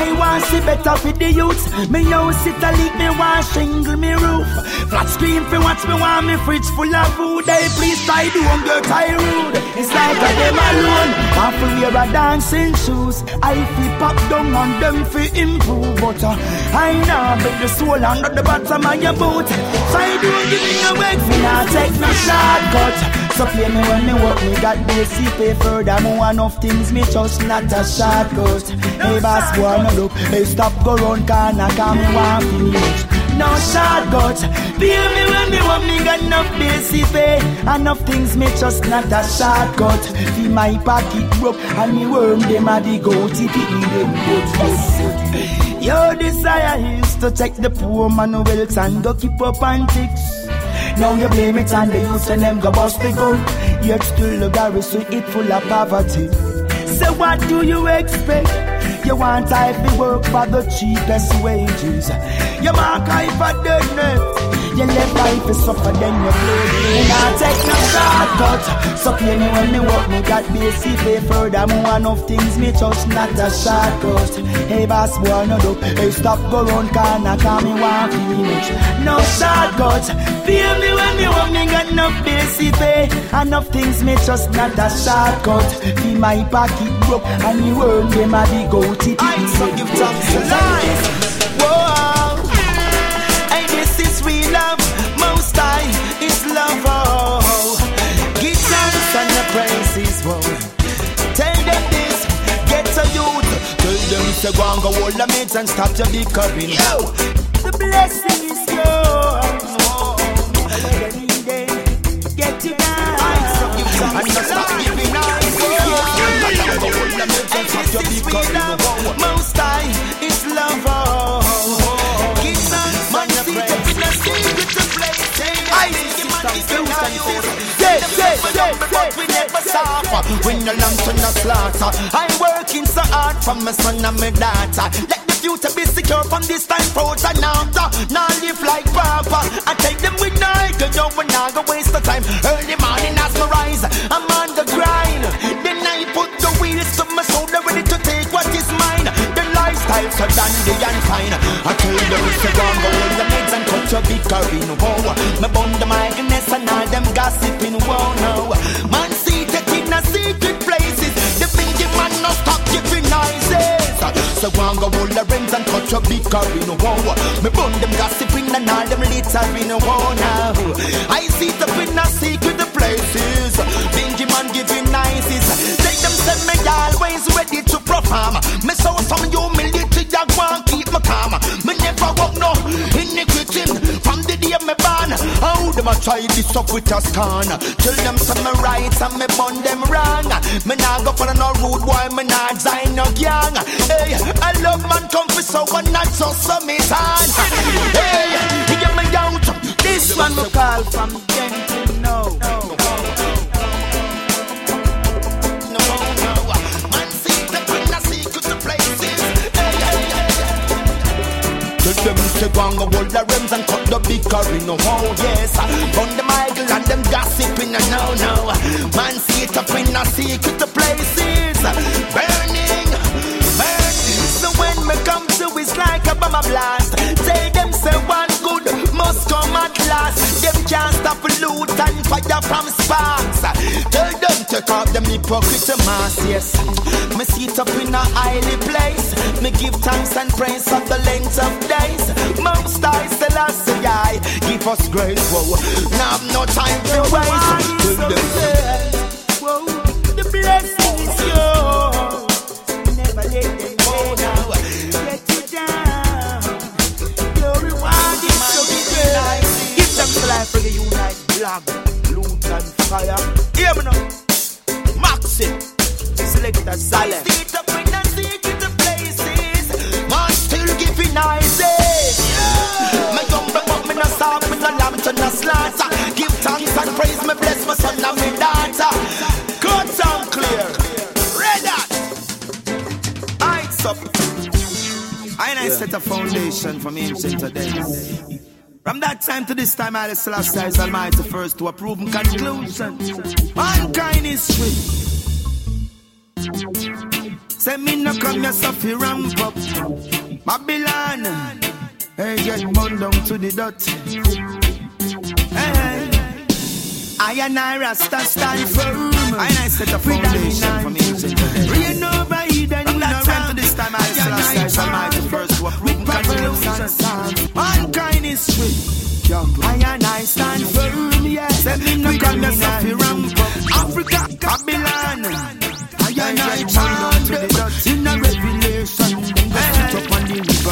I want see better for the youth. Me house it a leak, me want shingle me roof. Flat screen for watch me want me fridge full of food. They please try not get I rude. It's like a them alone. To wear a dancing shoes. I feel pop down on them for improve, but uh, I know bet the soul under the bottom of your boot. So I don't give me no work, me not take no shortcut. So play me when me work, me got basic pay Furthermore, enough things me just not a shortcut Hey boss boy, no look, hey stop go round corner Cause me want finish no shortcut Pay me when me want me got enough basic pay. Enough things me just not a shortcut Feel my pocket broke and me worm them a the goat If it them goat Your desire is to take the poor man wealth and go keep up antics now you blame it on the youth and them go bust the gun. Yet still the garrison it full of poverty. So what do you expect? You want type to work for the cheapest wages. You mark I for deadness you live life is suffer, then you play Me not take no shortcut So me when me work, me got basic pay Furthermore, enough things me just not a shortcut Hey boss boy, no do. Hey stop go round corner, cause me want finish. No shortcut Feel me when me work, me got enough basic pay Enough things me just not a shortcut Feel my pocket broke And me worm them a the goat I so give thanks to life. Whoa is love. Oh, give thanks and the praises. Whoa. Tell them this, get a youth. Tell them say go and go hold the mates and stop your bickering. Yo, the blessing is yours. Get you down. And just stop giving eyes. Go hold the mates and stop your bickering. Most high is love. Oh, When the lamb to the slaughter I'm working so hard for my son and my daughter Let the future be secure from this time forth and after Now live like papa I take them with night Cause you will not go waste the time Early morning as my rise I'm on the grind Then I put the wheels to my shoulder Ready to take what is mine The lifestyle so dandy and fine I tell them to go and go and cut your bickering Whoa, me bun the migrants and all them gossiping Whoa, no Man see in a secret places The big man no stop giving noises So go and go hold the rims and cut ultra big car in a wow. Me burn them gossiping and all them litter in a wow now. I see the in a secret places. Bingy man giving nices. Take them send me always ready to perform. Me saw some humility, I want keep me calm. Me never walk no iniquity them a try this up with a scorn? Tell them some me right and me bun them wrong. Me nah go for no rude boy, me nah design no gang. Hey, I love man come for so one not so some it on. Hey, hear me out. This one me call from Gentle no. no. Tell them to go and go hold the rims and cut the big in. No oh yes. Run the Michael and them gossiping and no no. Man see it up in a secret places Burning, burning. So when me come to it's like a bomb blast. Say them say one must come at last. Them can't stop Lutan Fyah from sparks Tell them take off them hypocrite mask yes. Me see it up in a highly place. Me give thanks and praise of the length of days. Most I still I Give us grace. Whoa Now I've no time to waste. Tell them. Whoa, the blessing is yours. Life the unite, black, loot and fire. Hear me now. Maxi, selector Saleh. Sit up in the places Man still giving humble but me no Me no lamb to no slaughter Give thanks and praise Me bless my son and my daughter Good sound clear Red hot Heights up. I and I set a foundation for me ancient days. From that time to this time, I still is Almighty first to a proven conclusion. Mankind is free. Say me no come here suffer ramp up. Babylon, hey get burned down to the dot. Hey, I and I Rasta stand firm. I and I set a foundation for me. Rain over Eden, From that time to this time, I still is Almighty first to a proven conclusion. Mankind is free. I and I stand firm, yes. Let me no come suffer. Africa, Babylon. I and I chant in a revelation.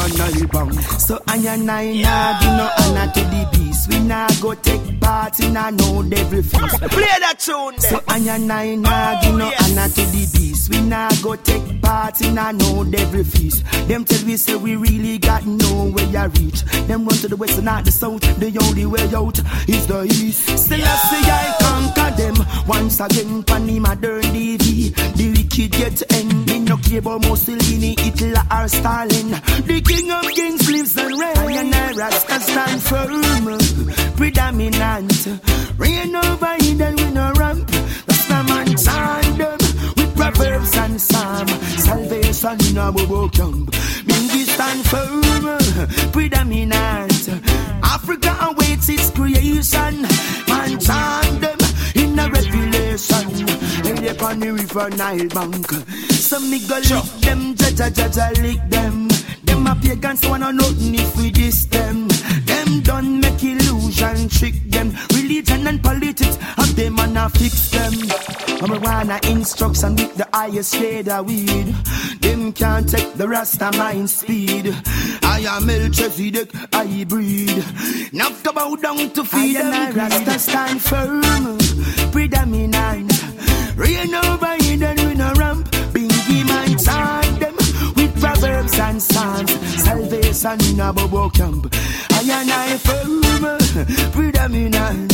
Sit up on the river Nile bank. So I and I nah give no honor to the beast. We nah go take part in a no devil feast. Play that tune there So I and I nah give no yes. honor to the beast. We nah go take part in a no devil feast. Them tell we say we really got nowhere to reach. Them run to the west and not the south. The only way out is the east. Still I say I conquer them once again. Panny modern DV. The wicked get about Mussolini, Hitler or Stalin. The king of kings lives and reigns. I and I Rasta stand firm, predominant. Reign over Eden we no ramp. That's the man them with proverbs and psalm. Salvation in a bobo camp. Mingi stand firm, predominant. Africa awaits its creation. Man Upon the river Nile bank. Some nigga lick them, jaja jaja lick them. Them a pagans wanna nothing if we diss them. Them done make illusion trick them. Religion and politics have them and a fix them. I'm a wanna instruction with the highest shade of weed. Them can't take the Rasta mind speed. I am Melchizedek, I breed. Now to bow down to feed them. I Rasta stand firm, predominant. Rain over Eden we no ramp. Bingy man chant them with proverbs and psalms. Salvation in a bobo camp. I and I firm, predominant.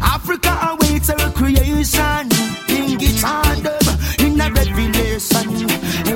Africa awaits a creation. Bingy chant in a revelation.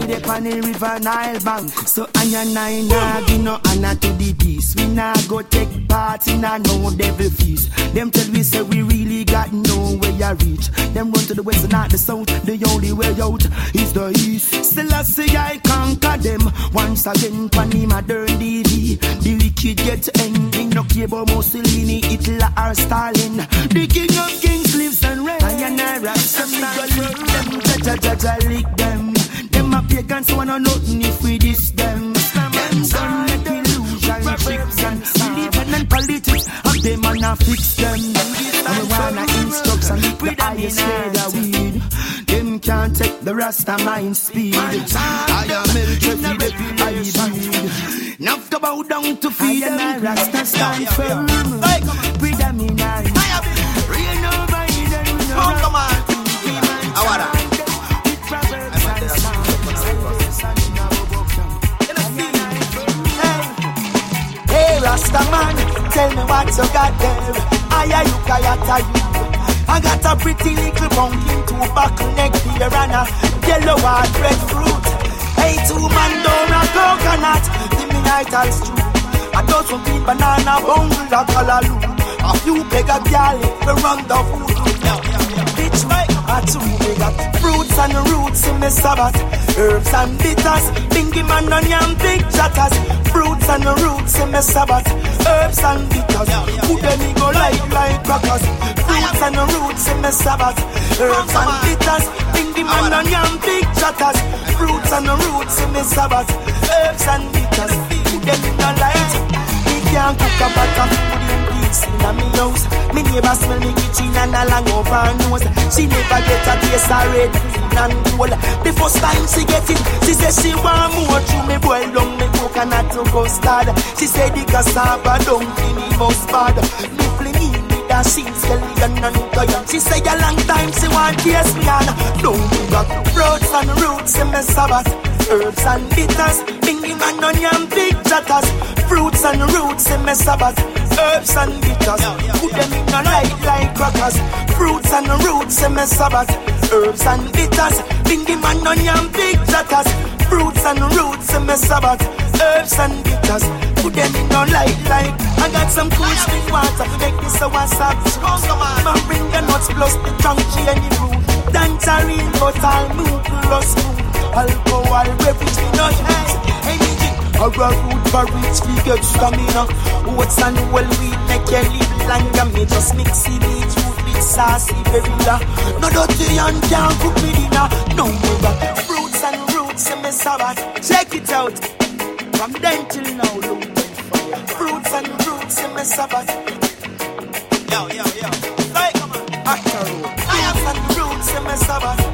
Hey, upon the river Nile bank. So I and I give no honor to the beast. We nah go take part in a no devil feast. Them tell we say we really got nowhere to reach. Them run to the west and not the south. The only way out is the east. Still I say I conquer them. Once again, Panny modern DV. The wicked get ending. No about Mussolini, Hitler or Stalin. The king of kings lives and reigns. I and I rap some nigga lick them. Jaja jaja lick them. Them a pagan, so I know nothing if we diss them. Them gun make we lose our chicks and religion and politics. And them and not fix them. And we wanna instruct and keep the highest grade of weed. Them can't take the Rasta mind speed. I am military, the people I breed. Now go bow down to feed and I rasta stand firm. With them in our Rasta man, tell me what you got there. I are you, Kayata you. I got a pretty little pumpkin, two buckle neck beer and a yellow hard breadfruit. Hey, two man down a coconut, give me night stew. I got some green banana, bungle, a callaloo. A few beg a gal, we run the food. Bitch, right? A two big up fruits and roots in me sabbath. Herbs and bitters, bingy man on yam big chatters. Fruits and roots in me sabbath. Herbs and bitters, who them go like like crackers. Fruits and roots in me sabbath. Herbs and bitters, bingy man on yam big chatters. Fruits and roots in me sabbath. Herbs and bitters, who them no light. Me can't cook a pot food in in me house. Me neighbor smell me kitchen and a long over nose. She never get a taste of red and gold. The first time she get it, she say she want more. Through me boil down me coconut to custard. She say the cassava don't feel me mustard. Me fling in with a sheet skeleton and giant. She say a long time she want taste me and don't me got fruits and roots in me sabbath. Herbs and bitters, bingy man on yam big chatters. Fruits and roots in me sabbath. Herbs and bitters, put them in a light like crackers. Fruits and roots in me sabbath. Herbs and bitters, bingy man on yam big chatters. Fruits and roots in me sabbath. Herbs and bitters, put them in a light like. I got some cool spring water to make this a WhatsApp. Man bring the nuts plus the chunky and the root. Tangerine, but I'll move plus move. Alcohol, beverage, me not use anything. A raw root for rich, we get stamina. Oats and well wheat make you live longer. Me just mix it beetroot with saucy berilla. No dirty and can't cook me dinner. No more fruits and roots in me sabbath. Check it out. From then till now, look. Fruits and roots in me sabbath. Yo, yo, yo. Hey, come on. After root. Fruits and roots in me sabbath.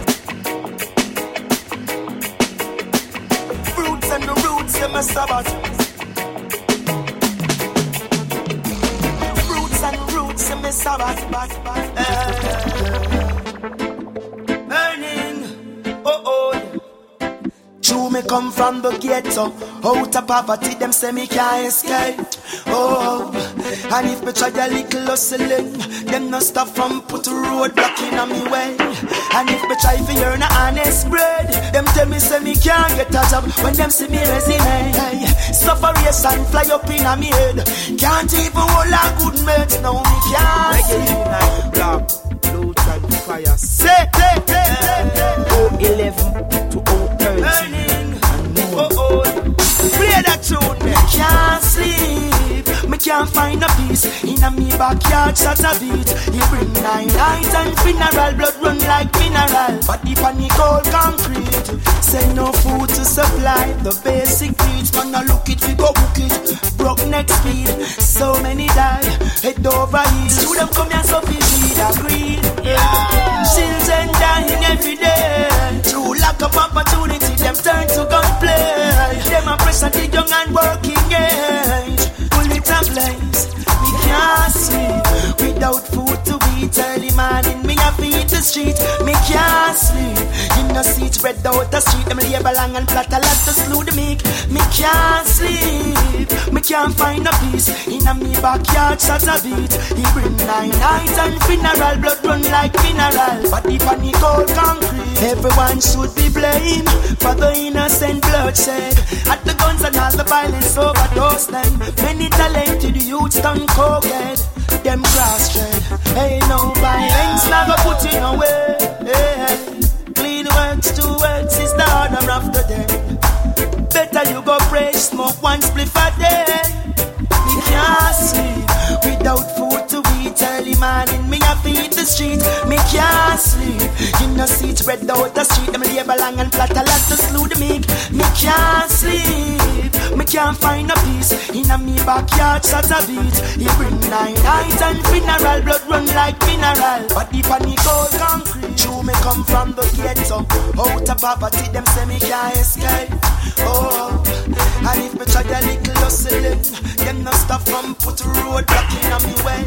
roots my sabbath. Fruits and roots in my sabbath. Eh. Burning, oh oh. True, me come from the ghetto. Out of poverty, them say me can't escape. Oh, and if me try a little hustling, them no stop from put a road block in on me way. And if me try for earn a honest bread, them tell me say me can't get a job when them see me resume. Hey, sufferation fly up in a me head. Can't even hold a good mate, no me can't. Reggae unite, black, and fire. Say, say, say, say, say. Oh, 11 to can't find a peace in a me backyard. Shot a beat. You bring nine night and funeral blood run like mineral. Body panic all concrete. Say no food to supply the basic needs. Man, I look it, we go book it. Broke neck speed. So many die. Head over heels. To them come here so we need a greed. Children dying every day. Through lack of opportunity, them turn to gunplay. Them a pressure the young and working age. And we can't sleep without food to eat. Early morning, me a feed the street. Me can't sleep. In the seat, spread out the street. Them labor long and plot a lot to slew the meek. Me can't sleep. Me can't find a peace. In a me backyard, shot a beat. He bring nine night and funeral blood run like mineral. Body panic all concrete. Everyone should be blamed for the innocent bloodshed. At the guns and all the violence overdose them. Many talented youths done cokehead. Them cross tread. Ain't no violence, never put in away. Hey, clean works, two works is the order of the day. Better you go pray, smoke one spliff a day. We can't sleep without food to eat. Early morning, feed the street. Me can't sleep. In the seat spread out the street. Them labor long and flat a lot to slew the meek. Me can't sleep. Me can't find a peace. In a me backyard, shut a beat. He bring nine night and funeral. Blood run like mineral. But the panic cold concrete. True, me come from the ghetto. Out of poverty, them say me can't escape. Oh, and if me try a little hustling, eh, them no stop from put road blocking on me way.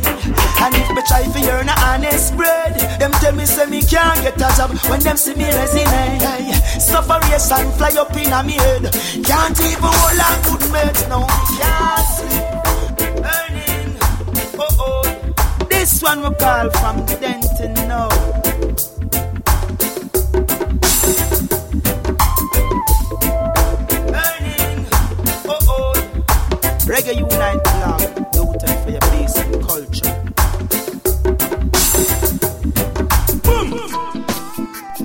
And if me try for earn a honest bread, them tell me say me can't get a job when them see me resume. Hey, suffer race and fly up in a me head. Can't even hold a good mate, no, can't sleep. Earning, oh oh. This one we call from Denton now. Reggae Unite Blog, Lutan for your basic culture. Boom!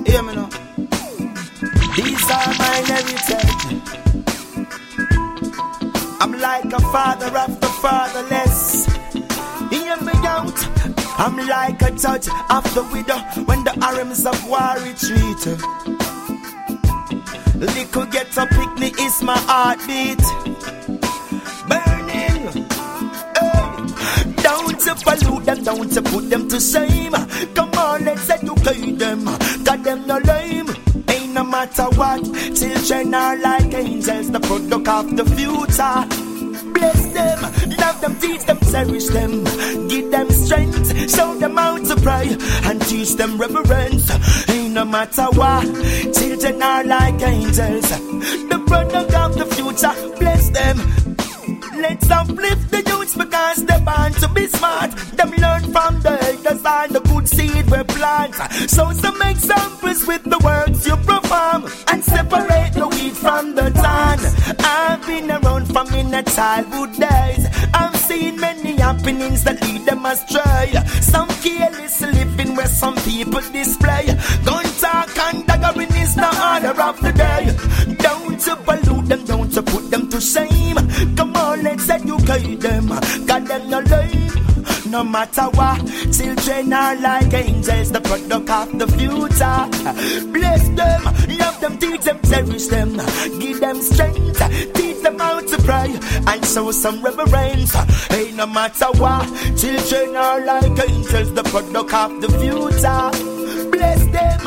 Hear me now. These are my heritage. I'm like a father of the fatherless. Hear me out. I'm like a judge of the widow when the arms of war retreat. Little get a picnic is my heartbeat. Burning. Hey. Don't you pollute them, don't you put them to shame. Come on, let's educate them. Got them no lame. Ain't no matter what, children are like angels, the product of the future. Bless them, love them, teach them, cherish them, give them strength, show them how to pray, and teach them reverence. Ain't no matter what, children are like angels, the product of the future. Bless them, Let's uplift the youths because they're born to be smart. Them learn from the elders and the good seed we plant. So some examples with the words you perform and separate the wheat from the tan. I've been around from in the childhood days. I've seen many happenings that lead them astray. Some careless living where some people display. Gun talk and daggering is the order of the day. Don't you pollute them, don't you put them to shame. Come on, them. Got them no lame. No matter what, children are like angels, the product of the future. Bless them, love them, teach them, cherish them, give them strength, teach them how to pray, and show some reverence. Hey, no matter what, children are like angels, the product of the future. Bless them,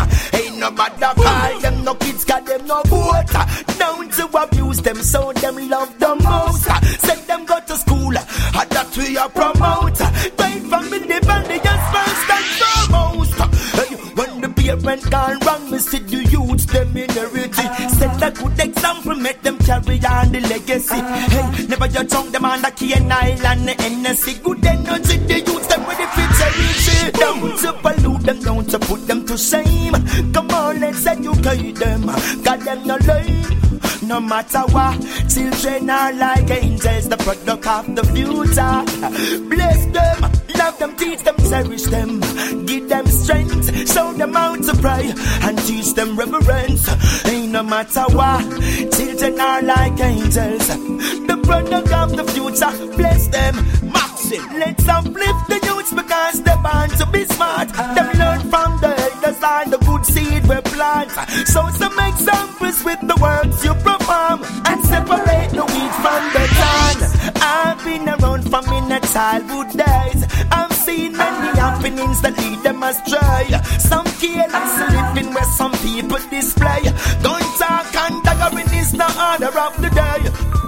ain't nobody call them, no kids got them no vote. Down to abuse them, so them love the most. Send them go to school, and that we are promote. Right from the family, just first and foremost. Hey, when the parent gone wrong, me see the youths them inherit it. Set a good example, make them carry on the legacy. Hey, never your tongue them on the Cane Island, the NSC. Good energy, the youths them ready for cherish it. You pollute them, don't you put them to shame. Come on, let's educate them. Got them no lame. No matter what, children are like angels, the product of the future. Bless them, love them, teach them, cherish them, give them strength, show them how to pray, and teach them reverence. Ain't no matter what, children are like angels, the product of the future. Bless them, Maxim. Let's uplift the youths because they're born to be smart. Them learn from the elders and the good seed we plant. So some examples with the words you perform and separate the wheat from the tan. I've been around from in the childhood days. I've seen many happenings that lead them astray. Some careless living where some people display. Don't talk and daggering is the order of the day.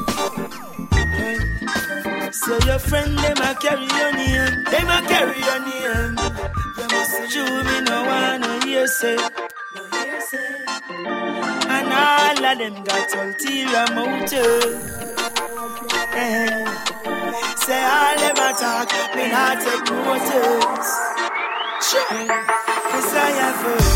So your friend them a carry your name, them a carry your name. You must show me no one no hearsay. And all of them got ulterior motive. Eh. Say them a talk, me not take notice. Sure. Cause I have heard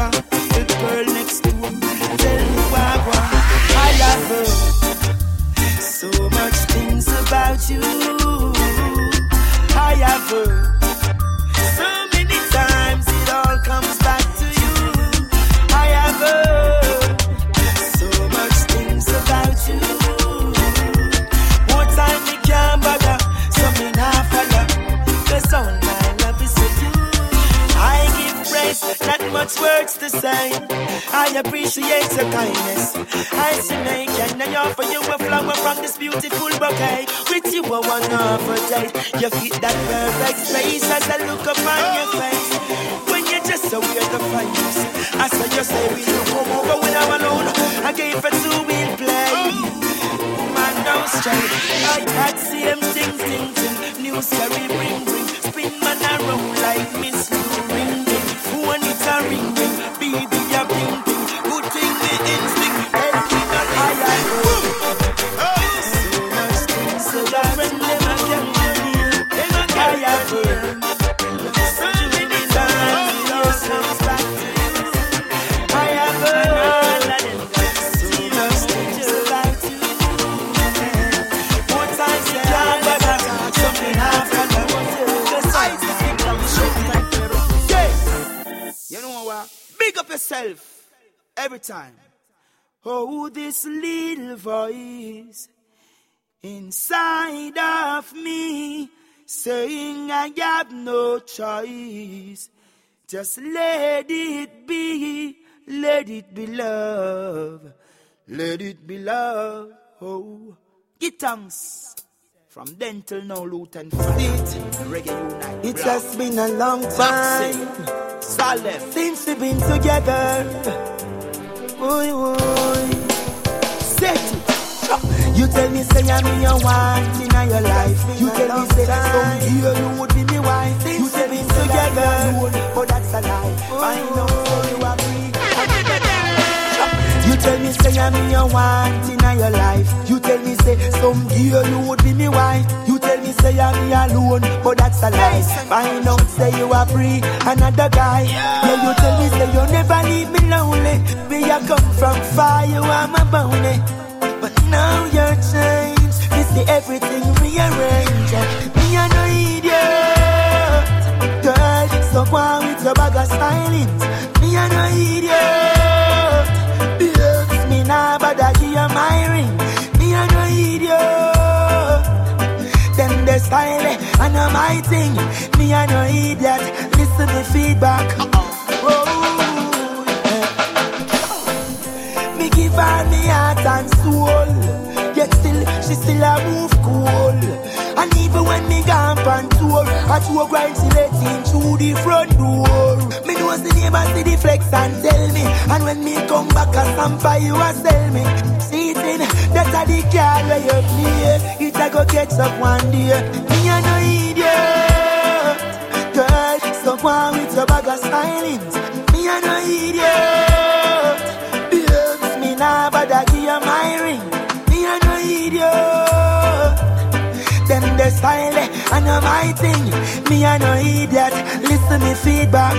she. The girl appreciate your kindness. I see make and I offer you a flower from this beautiful bouquet. With you, I want to. You fit that perfect space as I look upon your face. When you're just so weird to find. I saw you say, Will you come over when I'm alone? I gave a two wheel play. Man, no straight. I had same thing, thing, thing. New scary bring, ring. Spin man around like Miss ring, ring. Phone it a ring, ring. Every time. Oh, this little voice inside of me saying I have no choice. Just let it be, let it be love, let it be love. Oh, give thanks from Dental now, Lutan, France, Reggae Unite. It has been a long time Boxing, Salem, since we've been together. Boy, boy. set it. You tell me say I'm in your want in your life. You tell me say someday you would be me wife. You tell me together, but that's a lie. I know you are free. You tell me say I'm in your want in your life. You tell me say someday you would be me wife. You say I'm alone, but that's a lie. Find out say you are free, another guy. Yeah, you tell me say you never leave me lonely. Where you come from far, you are my bounty. But now you're changed. Me see everything rearranged. Me a no idiot, girl. So on with your bag of stylings. Me a no idiot. The style and know my thing. Me a no idiot. Listen me feedback. Oh, yeah. Me give her me heart and soul. Yet still, she still a move cool. And even when me gone on tour, I tour grind she let in through the front door. Me know the neighbor see the flex and tell me. And when me come back a sample, you a sell me. See it in, that's a the card where you play. A go catch up one day. Me a no idiot. Girl, so go on with your bag of stylings. Me a no idiot. Babes, me nah bother give you my ring. Me a no idiot. Them the style eh, I know my thing. Me a no idiot. Listen me feedback.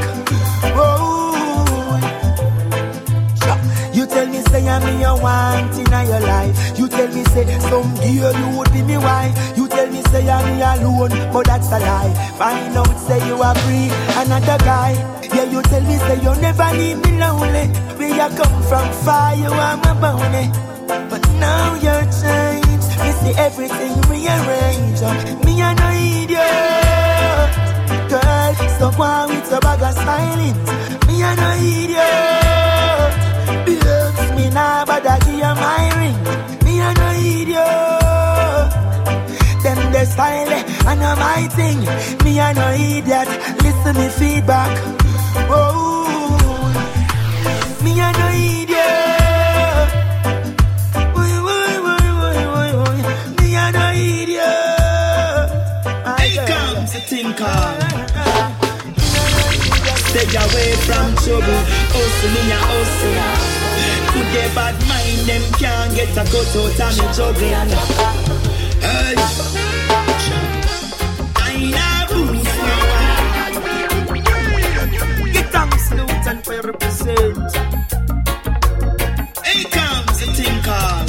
Oh, you tell me say I'm me you want in your life. You tell me say someday you would be me wife. You tell me say I'm me alone, but that's a lie. Find out say you are free, another guy. Yeah, you tell me say you never leave me lonely. Where you come from far, you are my bounty. But now you're changed. Me see everything rearranged. Me a no idiot, girl. So go on with your bag of styling. Me a no idiot, babes. Me nah bother give you my ring. I my thing. Me a no idiot. Listen me feedback. Oh. Me a no idiot. Boy, boy, boy, boy, boy, boy. Me a no idiot. Here comes the thing. Stay away from trouble. Hustle in your hustle. Could they bad mind them can't get a cut out of me juggling. Hey. Get for your represent. Comes the.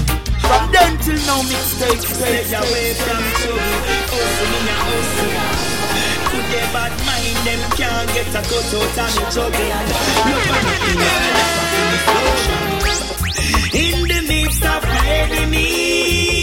From then till now, mixtape, Stay stay away from in bad mind them can't get a cut out at me, girl. In the midst of my enemies,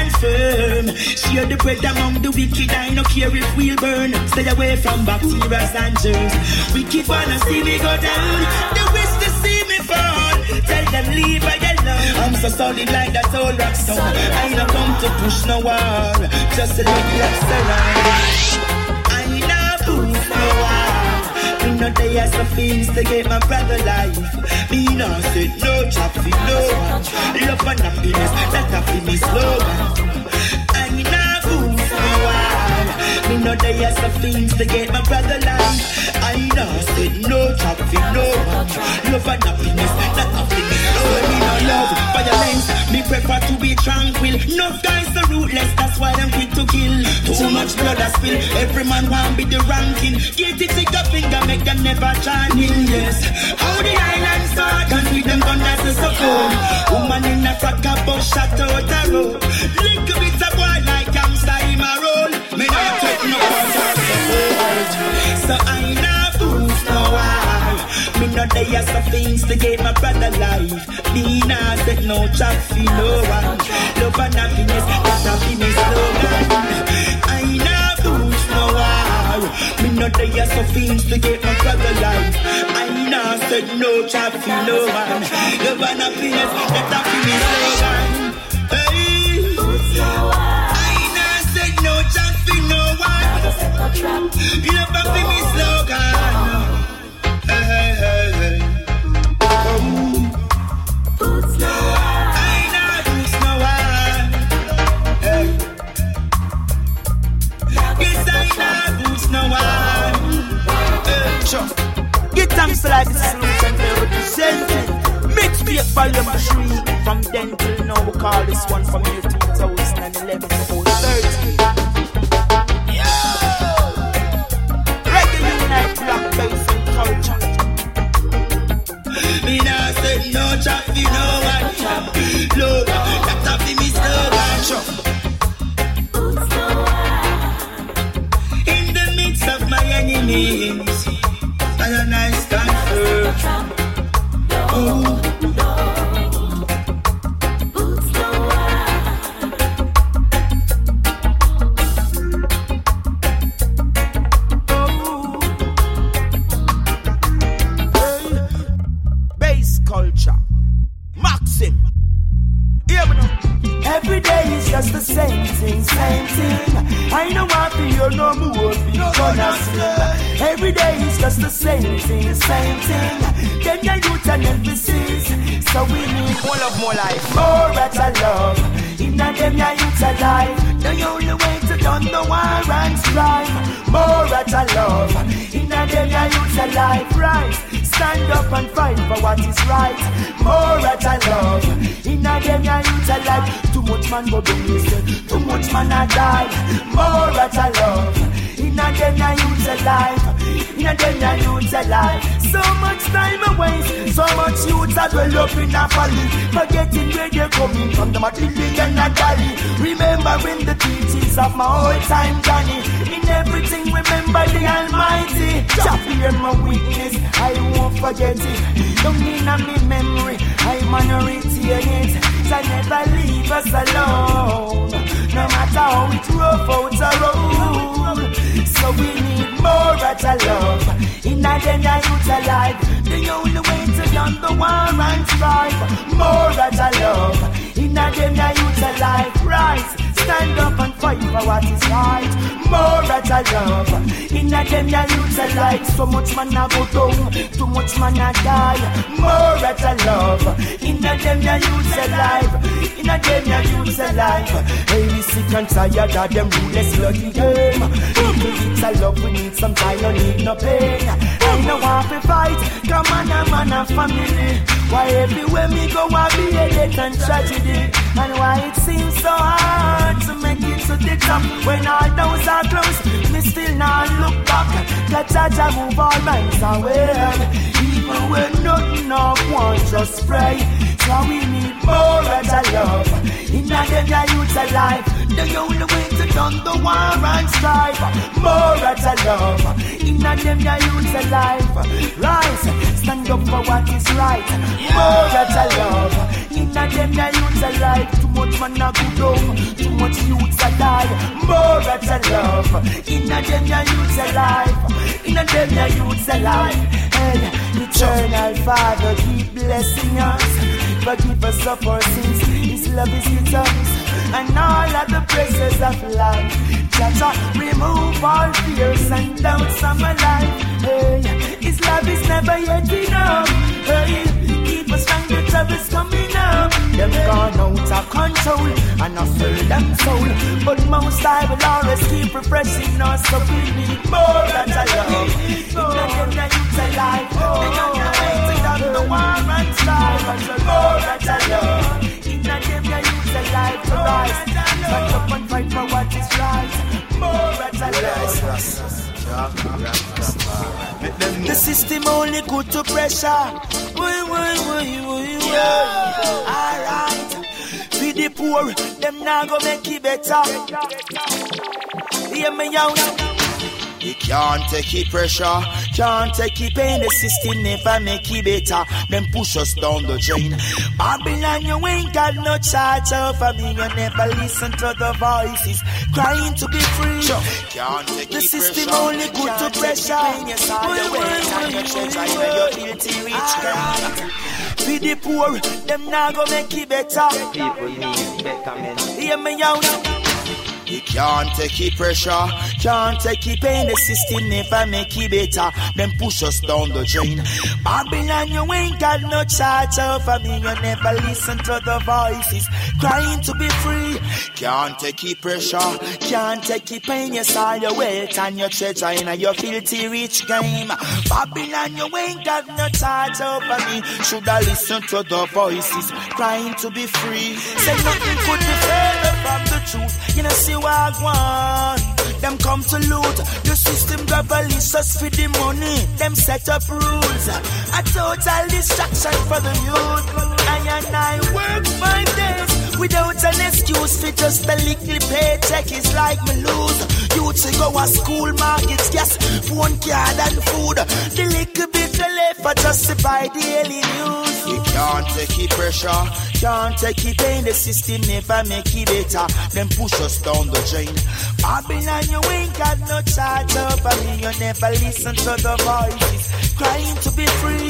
and firm. Share the bread among the wicked. I no care if we'll burn. Stay away from bacteria and germs. Wicked wanna see me go down. They wish to see me fall. Tell them leave I alone. I'm so solid like that old rock stone. I no come to push no war, just look like surround. I no boost no war. Me no day as the things to get my brother life. Me no say no job for no one. Love and happiness, that a me slogan. Me no day as the things to get my brother life. I no say no job for no one. Love and happiness, not a fi me no love violence. Me prefer to be tranquil. No guys are ruthless, that's why I'm quick to kill. Too much blood I spill. Every man want be the ranking. Get it, take a finger, make them never join in. Yes. How the island start and with them gun that's a support. Woman in a frack a bus shot out a road. Link with a boy like hamster take no order. So I not boost no war. Me no day as the things to get my brother life. Me not set no chat for no one. Love and happiness, that me slogan. I not boost no war. Me no day as the things to get my brother life. I not set no chat for no one. Love and happiness, that me slogan. Hey. One. Love and be me slogan. Hey, hey, hey, hey. I know who's no one. Hey. Yes, I know no one. Hey. Sure. Get thanks like the solution they representing. Mix me up volume 3 from then till now. We call this one from year 2011 Me nah say no chat for no one. chop. Look, that a be me slogan. In the midst of my enemies, I and I stand. What is right. More at a love. In a them your youth alive. Too much man go be wasted. Too much man a die. More at a love. In a them your youth alive. In a them your youth alive. So much time a waste. So much youth a dwell up in a valley. Forgetting where they're coming from. Them a killing and a dolly. Remembering the teachings of my old time Johnny. In everything, remember the Almighty. Just hear my weakness, I won't forget it. Don't in a me memory, I wanna retain it. So never leave us alone. No matter how it rough out the road. So we need more at a love. In a then I youth. The only way to end the war and strive. More at a love. In a then I youth alive. Stand up and fight for what is right. More at a love. In a them ya youths a light. So much man a go down, too much man a die. More at a love. In a them ya youths alive. In a them ya youths alive. Hey, we sick and tired of them ruthless bloody game. It's a love we need some time, no need no pain. I know want to fight. Come on, a man a family. Why everywhere me go, I be a and tragedy. And why it seems so hard to make it to the top when all doors are closed. Me still not look back. That Jah Jah move all minds away. Even when nothing of one just pray. So we need more of the love. In a them your youth alive. The only way to done the war and strive. More of the love. In a them your youth alive. Rise, stand up for what is right. More of the love. In a them your youth alive. Too much man a go down. Too much youths a die. More of the love. In a them your youth alive. In a them your youths alive. And eternal Father keep blessing us. Forgive us of our sins. His love is with. And all of the praises of life. Jah Jah, remove all fears and doubts from my life. Hey, His love is never yet enough. Hey, keep us from the troubles coming up. Them gone out of control and I fill them soul. But most I will always keep refreshing us. So we need more than I love. Than the youth alive. They are hated of the war and strife. More than I love. In the the to rise. Stand up and fight for what is right. More love. The system only good to pressure. Why, why, why, why, why? Alright. For the poor, them now go make it better. Hear me out. He can't take it pressure, can't take it pain. The system never make it better. Then push us down the drain. Babylon, you ain't got no charge over me. You never listen to the voices crying to be free. Can't take The system pressure, only good can't to take it pressure. pain. Yes, all the weight and your treasure in your guilty rich ah. girl. For the poor, them now go make it better. People need better men. Hear me out. He can't take it pressure, can't take it pain. The system never make it better. Then push us down the drain. Babylon, you ain't got no charge over me. You never listen to the voices crying to be free. Can't take it pressure, can't take it pain. Yes, all your wealth and your treasure in your filthy rich game. Babylon, you ain't got no charge over me. Shoulda listen to the voices crying to be free. Say nothing could be further the truth. You know, see what I want. Them come to loot. The system governance us for the money. Them set up rules. A total distraction for the youth. I and I work five days without an excuse for just a little paycheck. is like me lose. Youth to go to school, markets, gas, phone card and food. The little bit left for just to buy daily news. You can't take it pressure, can't take it pain. The system never make it better. Then push us down the drain. Babylon, you ain't got no charge over me. You never listen to the voices crying to be free.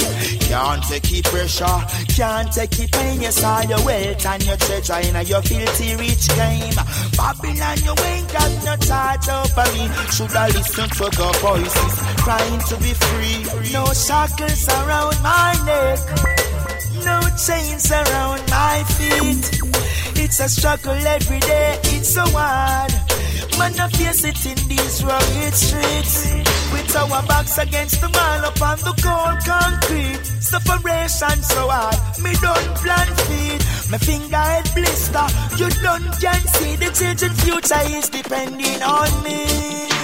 Can't take it pressure, Can't take it pain, yes, all your wealth and your treasure in your filthy rich game. Babylon, you ain't got no charge over me. shoulda listen to the voices Crying to be free. No shackles around my neck. No chains around my feet. It's a struggle every day. It's so hard. Man, I face it in these rugged streets. With our backs against the wall upon the cold concrete. Separation so hard. Me don't plan feet. My finger head blister. You don't can see the changing future is depending on me.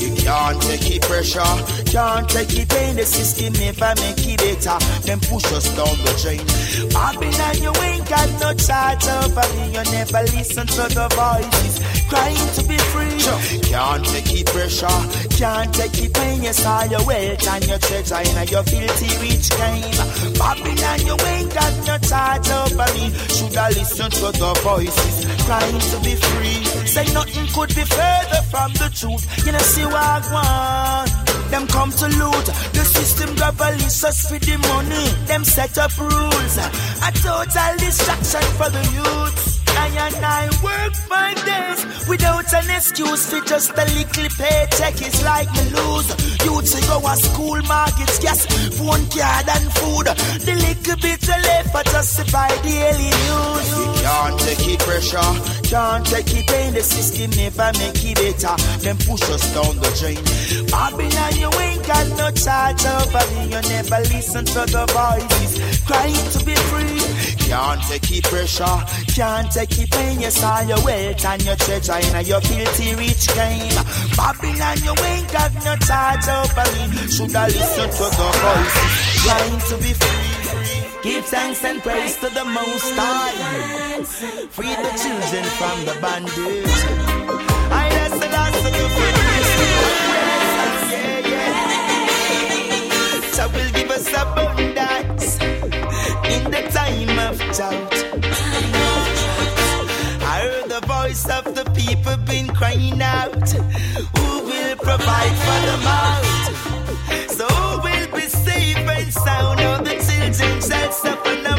You can't take it pressure, can't take it pain. The system never make it better. Then push us down the drain. on you ain't got no charge over me. You never listen to the voices crying to be free. Can't take it pressure, Can't take it pain, yes, all your wealth and your treasure in your filthy rich game. Babylon, you ain't got no charge over me. Should I listen to the voices Crying to be free. Say nothing could be further from the truth. You know, see what I want. Them come to loot. The system governance us for the money. Them set up rules. A total distraction for the youth. I and I work five days without an excuse for just a little paycheck. It's like me lose. Youth to go to school, markets, gas, phone card and food. The little bit left for just to buy daily news. You Can't take it pressure, can't take it pain. The system never make it better. Then push us down the drain. Babylon, you ain't got no charge over me. You never listen to the voices crying to be free. Can't take it pressure, can't take it pain. You saw your wealth and your treasure in your filthy rich game. Babylon, you ain't got no charge over me. Shoulda listen to the voices crying to be free. Give thanks and praise to the Most High. Free the children from the bondage. I the last of the yeah, yeah. So will give us the of doubt. I heard the voice of the people been crying out. Who will provide for the mouth? So who will be safe and sound? All the children shall suffer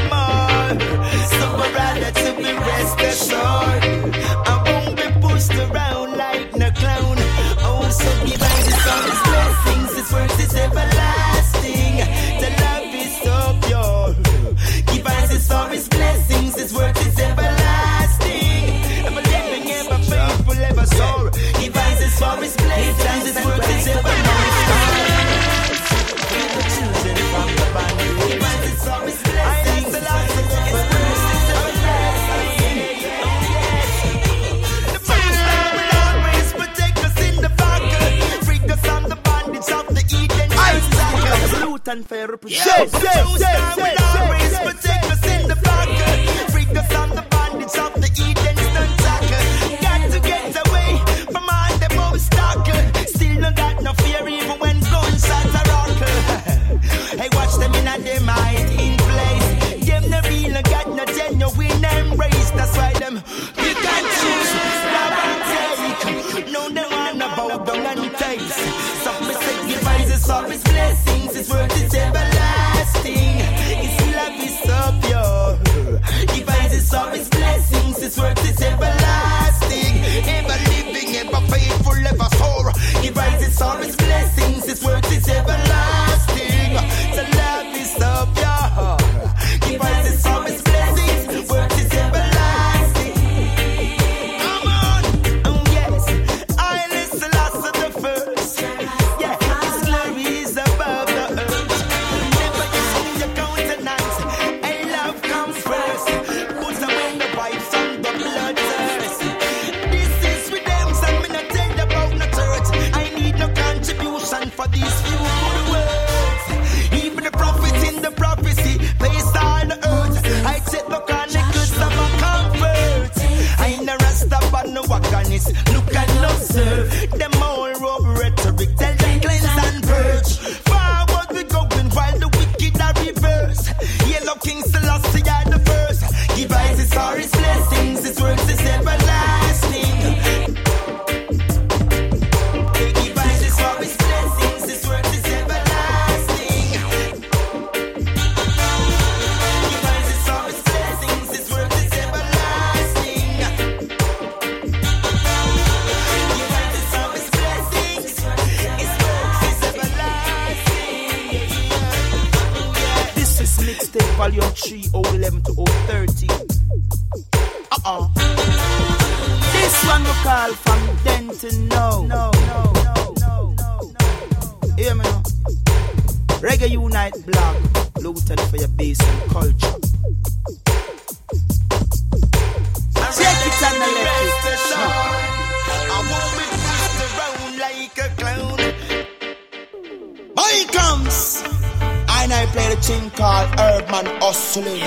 Comes, and I play the thing called Urban Hustling.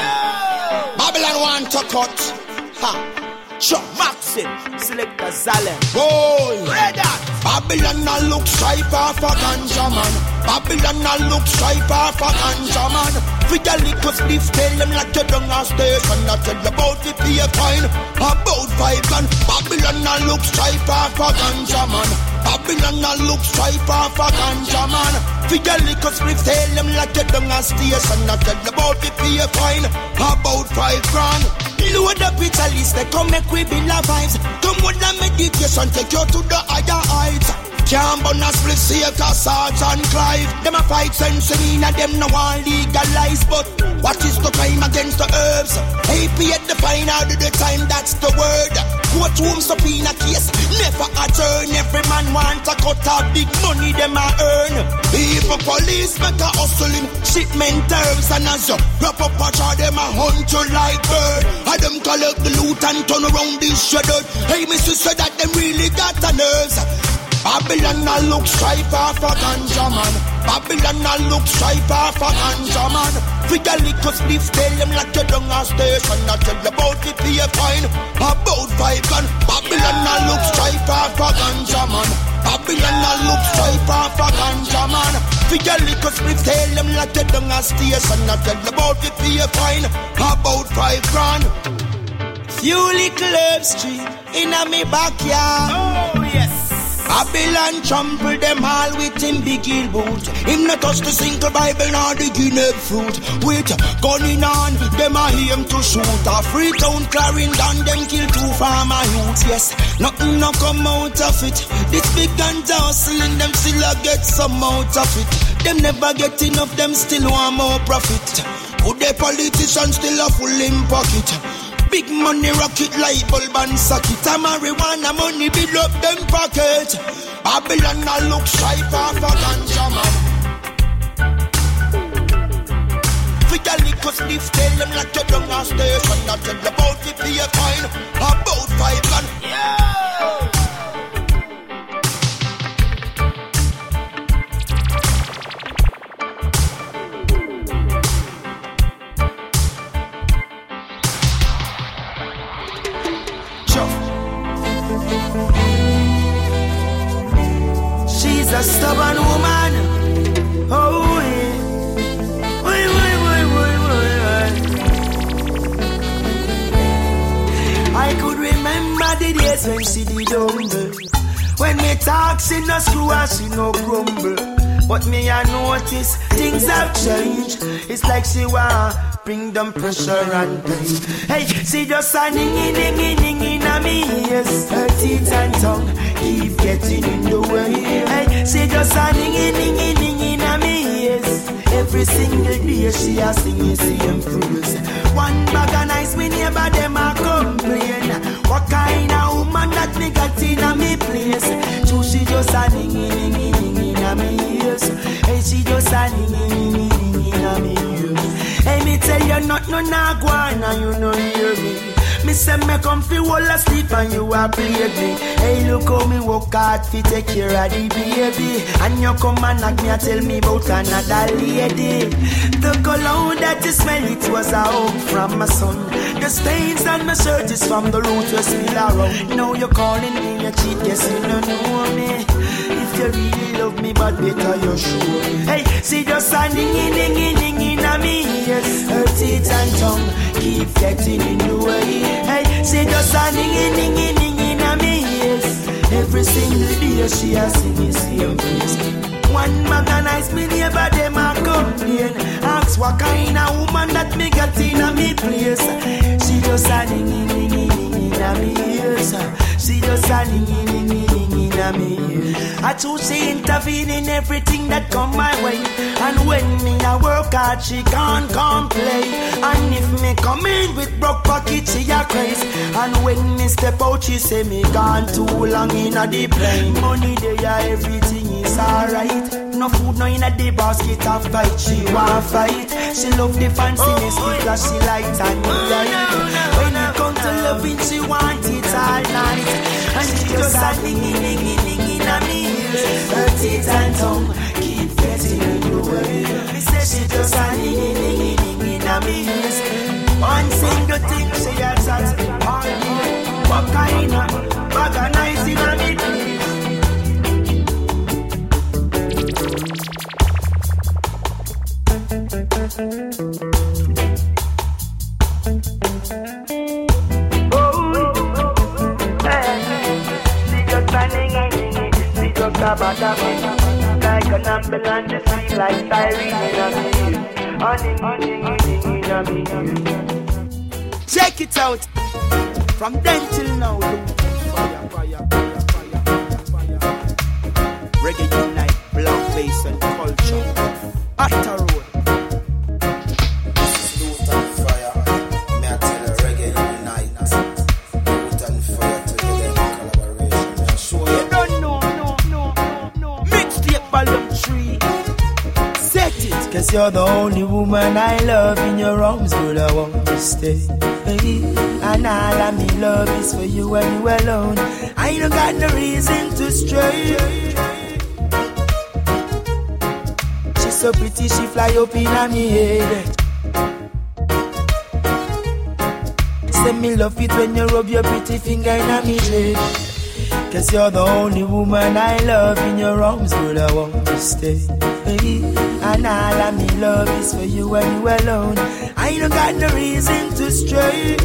Babylon want to cut. Ha. Sure, Maxim, Selector Zalem. Boy, Babylon a look stripe off a ganja man. Babylon a look stripe off a ganja man. For your little spliff, tell them like you down a station. I tell you about the pay coin, about five and Babylon a look stripe off a ganja man. Babylon a look stripe off a ganja man. For your liquor split, tell them like you done a station. I tell about the pay fine, about five grand. Load up with a list, they come make we build our vibes. Come with the meditation, take you to the higher heights. Can't burn a split safe Sarge and Clive. Them a fight sense in and them no want legalize. But what is the crime against the herbs? AP at the fine out of the time, that's the word. Courtroom subpoena case, never adjourn. Every man want to cut out big money them a earn. People police make a hustling, shipment terms and as you wrap up a jar, them a hunt you like bird. And them collect the loot and turn around this shredded. Hey, Mr. said that them really got the nerves. Babylon a look stripe off a ganja man. Babylon a look stripe off a ganja man. For the little spliff, tell them like you down a station. I tell you about the pay fine, about five gun. Babylon a look stripe off a ganja man. Babylon a look stripe off a ganja man. For the little spliff, tell them like you down a station. I tell you about the pay fine, about five grand. Few little herbs tree in a me backyard. Oh. Babylon trample them all with him big heel boot. Him not touch the single Bible nor the guinea fruit. With gunning on, them a aim to shoot. A Freetown Clarendon, them kill two farmer youths. Yes, nothing no come out of it. This big guns hustling, them still a get some out of it. Them never get enough, them still want more profit. Good the politicians still a full in pocket. Big money rocket light bulb and socket. A marijuana money build up them pocket. Babylon a look sharp off a ganja man. For the liquor sniff, tell them like you down a station. I tell about the pay fine, about five gun. Yeah. A stubborn woman. Oh, yeah. Wait, wait, wait. I could remember the days when she did humble. When me talk, she no screw and she no grumble. But me I notice things have changed. It's like she want bring them pressure and pain. Hey, she just a ningy ningy ningy na me ears. Her teeth and tongue keep getting in the way. Hey, she just a ningy ningy ningy na me ears. Every single day she a sing the same praise. One bag of nice me neighbor them a complain. What kind of woman that me got in me place? So she just a ningy ningy ningy na me ears. Hey, she just a ningy ningy ningy na me ears. Hey, me tell you not no nah go and you no hear me. Me say me come fi wall asleep and you a play me. Hey, look how me work hard fi take care of the baby. And you come and knock me and tell me about another lady. The cologne that you smell it was a hug from my son. The stains on my shirt is from the root you spill around. Now you're calling me a cheat, yes you don't know me. If you really love me, but better you show. Hey, she just a ningy ningy ningy na me yes. Her teeth and tongue keep getting in the way. Hey, she just a ningy ningy ningy na me yes. Every single day she a sing the same praise. One man a nice me neighbor them a complain. Ask what kind of woman that me got in a me place. She just a ningy ningy ningy na me yes. She just a ningy ningy na me. I choose she intervene in everything that come my way. And when me a work hard, she can't complain. And if me come in with broke pocket, she a crazy. And when me step out, she say me gone too long in a the plane. Money there, everything is alright. No food, no in a the basket of fight. She want fight. She love the fanciness because she likes and me oh, right. When it come to loving, she want it all night. And she just a dingy, dingy, dingy na me. Her teeth and tongue keep getting in the way. Me say she just a dingy, dingy, dingy na me. One single thing she has asked all day. What kind of bag of nice in a me place? Like an ambulance sing like siren in a me Honey, honey, honey, me Check it out. From then till now, fire, fire, fire, fire, fire. Reggae unite, black bass and culture. After you're the only woman I love in your arms, girl. I want to stay. And all of me love is for you and you alone. I don't got no reason to stray. She's so pretty, she fly up in me head. Say me love it when you rub your pretty finger in me head. Cause you're the only woman I love in your arms, girl. I want to stay. And all of me love is for you and you alone. I don't got no reason to stray.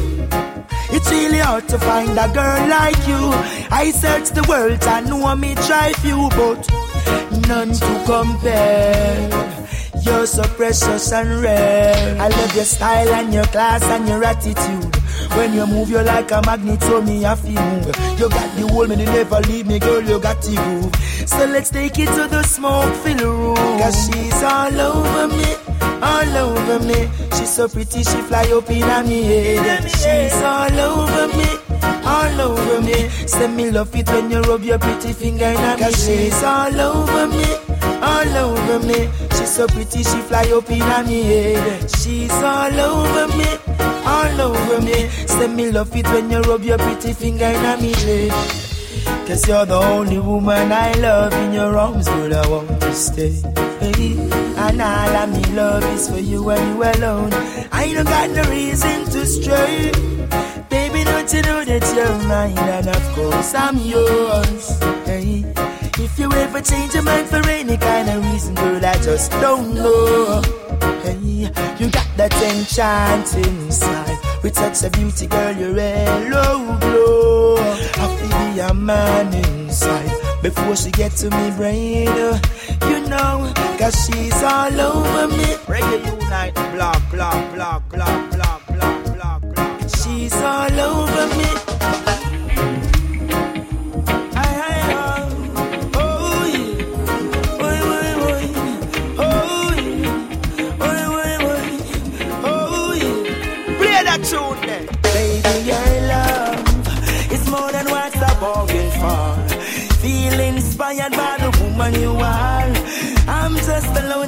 It's really hard to find a girl like you. I search the world and know me try few, but none to compare. You're so precious and rare. I love your style and your class and your attitude. When you move, you're like a magnet, so me I feel move. You got the whole man, you never leave me, girl, you got the groove. So let's take it to the smoke filled room. Cause she's all over me, all over me. She's so pretty, she fly up in me head. She's all over me, all over me. Send me love it when you rub your pretty finger in me She's all over me, all over me. She's so pretty, she fly up in me head. She's all over me, all over me. Send me love it when you rub your pretty finger in me head. Cause you're the only woman I love in your arms, girl. I want to stay. Hey, and all of me love is for you and you alone. I don't got no reason to stray. Baby, don't you know that you're mine and of course I'm yours. Hey, if you ever change your mind for any kind of reason, girl, I just don't know. Hey, you got that enchanting smile with such a beauty, girl. You're hello glow. I feel be a man inside before she get to me brain. You know, cause she's all over me. Reggae unite, blah blah blah blah blah blah blah blah. She's all over me.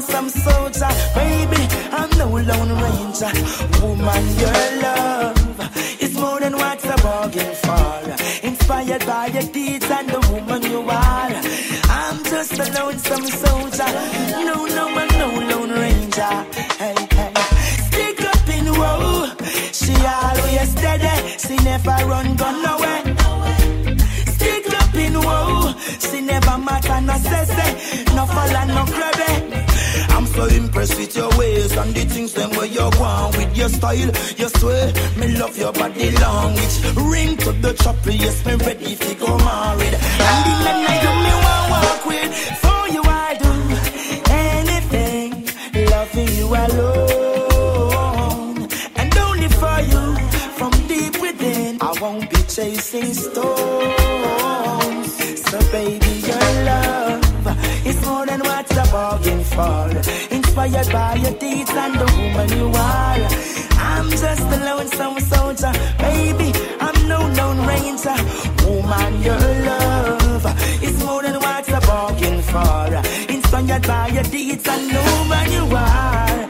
A soldier, baby. I'm no lone ranger. Woman, your love is more than what I bargained for. Inspired by your deeds and the woman you are. I'm just a lonesome soldier. No, no, I'm no lone ranger. Hey, hey. Stick up in woe. She always steady. She never run, gun nowhere. Stick up in woe. She never matter, no say no fall and no crabby. So impressed with your ways and the things them where you on with your style. You swear, me love your body language. Ring to the chopper, yes, me ready if you go married. And the men I do me want walk with. For you I do anything, loving you alone. And only for you, from deep within, I won't be chasing stones. So baby, is more than what I bargained for. Inspired by your deeds and the woman you are. I'm just a lonesome soldier, baby. I'm no known ranger. Woman, your love is more than what bargained for. Inspired by your deeds and the woman you are.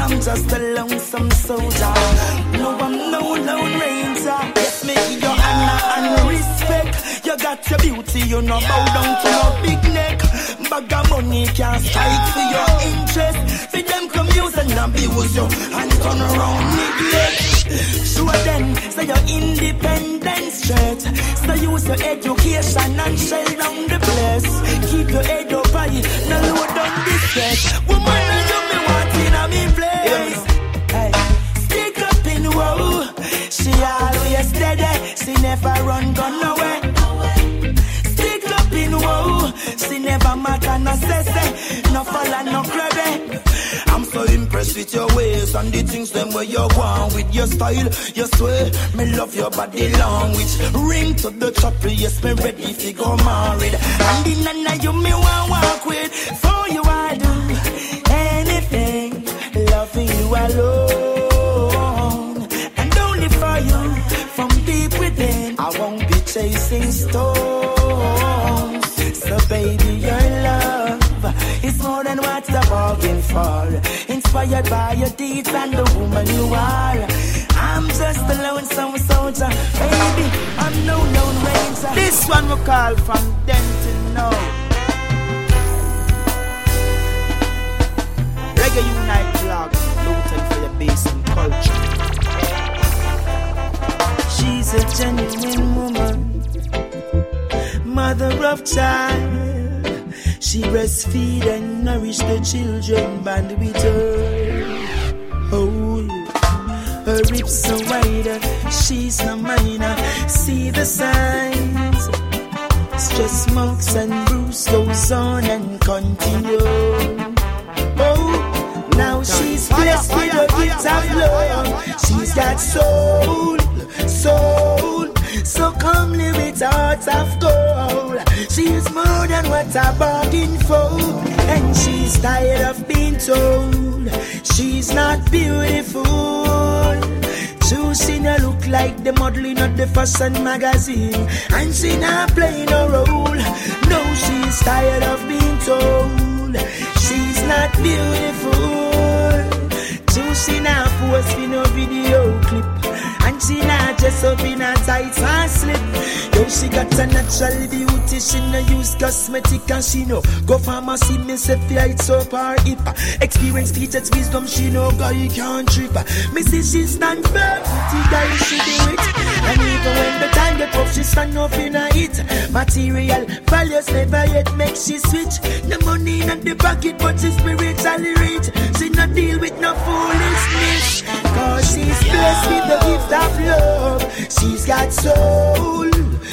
I'm just a lonesome soldier. No, I'm no lone ranger. Yes, me your honor and respect. You got your beauty, you know bow down to your big neck. Bag of money can't strike for your interest. See them come use and abuse you and turn around neglect. Show them say your independence straight. So use your education and shell down the place. Keep your head up high, no low down the stress. Woman, you me wanting a me place. Hey, stick up in woe. She always steady. She never run gun away. Matter, no no no. I'm so impressed with your ways and the things them where you want with your style. You swear, me love your body language. Ring to the chopper, yes, me ready if you go married. And the nana you me want walk with. For you I do anything, loving you alone. And only for you, from deep within, I won't be chasing stones. Than what I bargain for. Inspired by your deeds and the woman you are. I'm just a lonesome soldier, baby. I'm no lone ranger. This one we call from Denton now. Reggae Unite blog, Lutan for your base and culture. She's a genuine woman, mother of child. She breastfeed and nourish the children band with her. Oh, her hips are wider, she's no minor. See the signs. Stress marks and bruise goes on and continue. Oh, now she's blessed with a gift of love. She's got soul, soul. So comely with hearts of gold. She's more than what I bargained for. And she's tired of being told she's not beautiful. True, she no look like the modeling of the fashion magazine. And she not playing a role. No, she's tired of being told she's not beautiful. True, she post for no video clip. She not dress up in a tight and slip. Yo, she got a natural beauty, she no use cosmetic and she no go pharmacy, me say flight so far hip. Experience teaches wisdom, she no guy can't trip. Me see she stand firm, the guy she do it. And even when the time get tough, she stand up in a hit. Material values never yet make she switch. No money in the pocket, but she spiritually rich. She no deal with no foolishness. Cause she's blessed with the gift of love. She's got soul,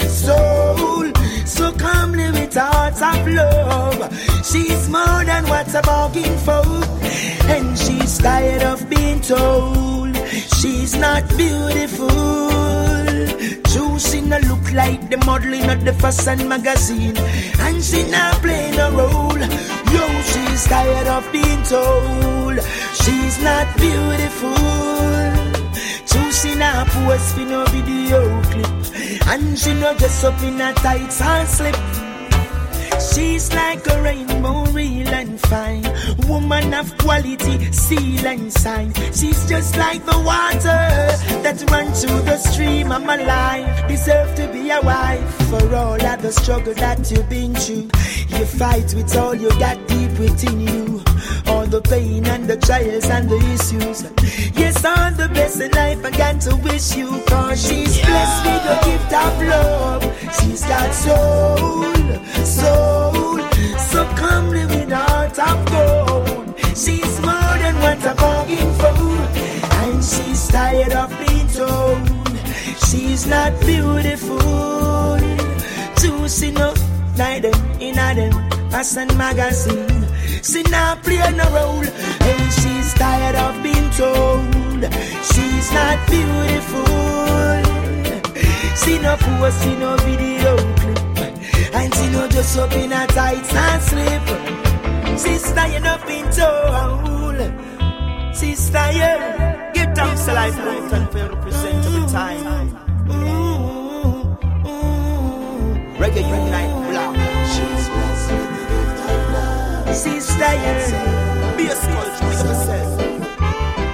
soul. So comely with hearts of love. She's more than what's a bargain for. And she's tired of being told she's not beautiful. True, she no look like the modeling of the fashion magazine. And she not playing a role. Yo, she's tired of being told she's not beautiful. She not post for no video clip. And she no dress up in a tights and slip. She's like a rainbow, real and fine. Woman of quality, seal and sign. She's just like the water that runs through the stream of my life. Deserve to be a wife for all of the struggle that you've been through. You fight with all you got deep within you. All the pain and the trials and the issues. Yes, all the best in life I got to wish you. Cause she's blessed with the gift of love. She's got soul, soul. So comely with heart of gold. She's more than what I'm bargain for. And she's tired of being told she's not beautiful. Up like them in a them fashion magazine. She not play no role, and she's tired of being told she's not beautiful. She no post, she no video clip, and she no just up in a tights and slip. She's tired of being told. She's tired. Give thanks to life, life, and for represent every time. Reggae Unite She's tired. Be a sculpture.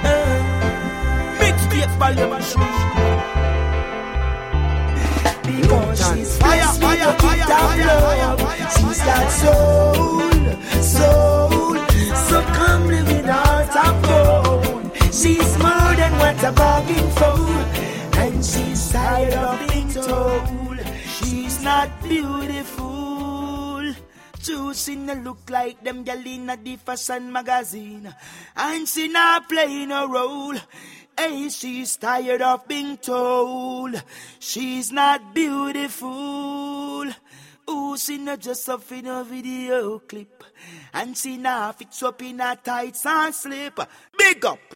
Uh, volume and Because she's fire, fire, fire, soul, soul. So come live. She's more than what for. And she's tired of being told she's not beautiful. Choosing to look like them gal in the fashion magazine. And she not playing a role. Hey, she's tired of being told she's not beautiful. Who she not just up in a video clip, and she now fix up in a tights and slip. Big up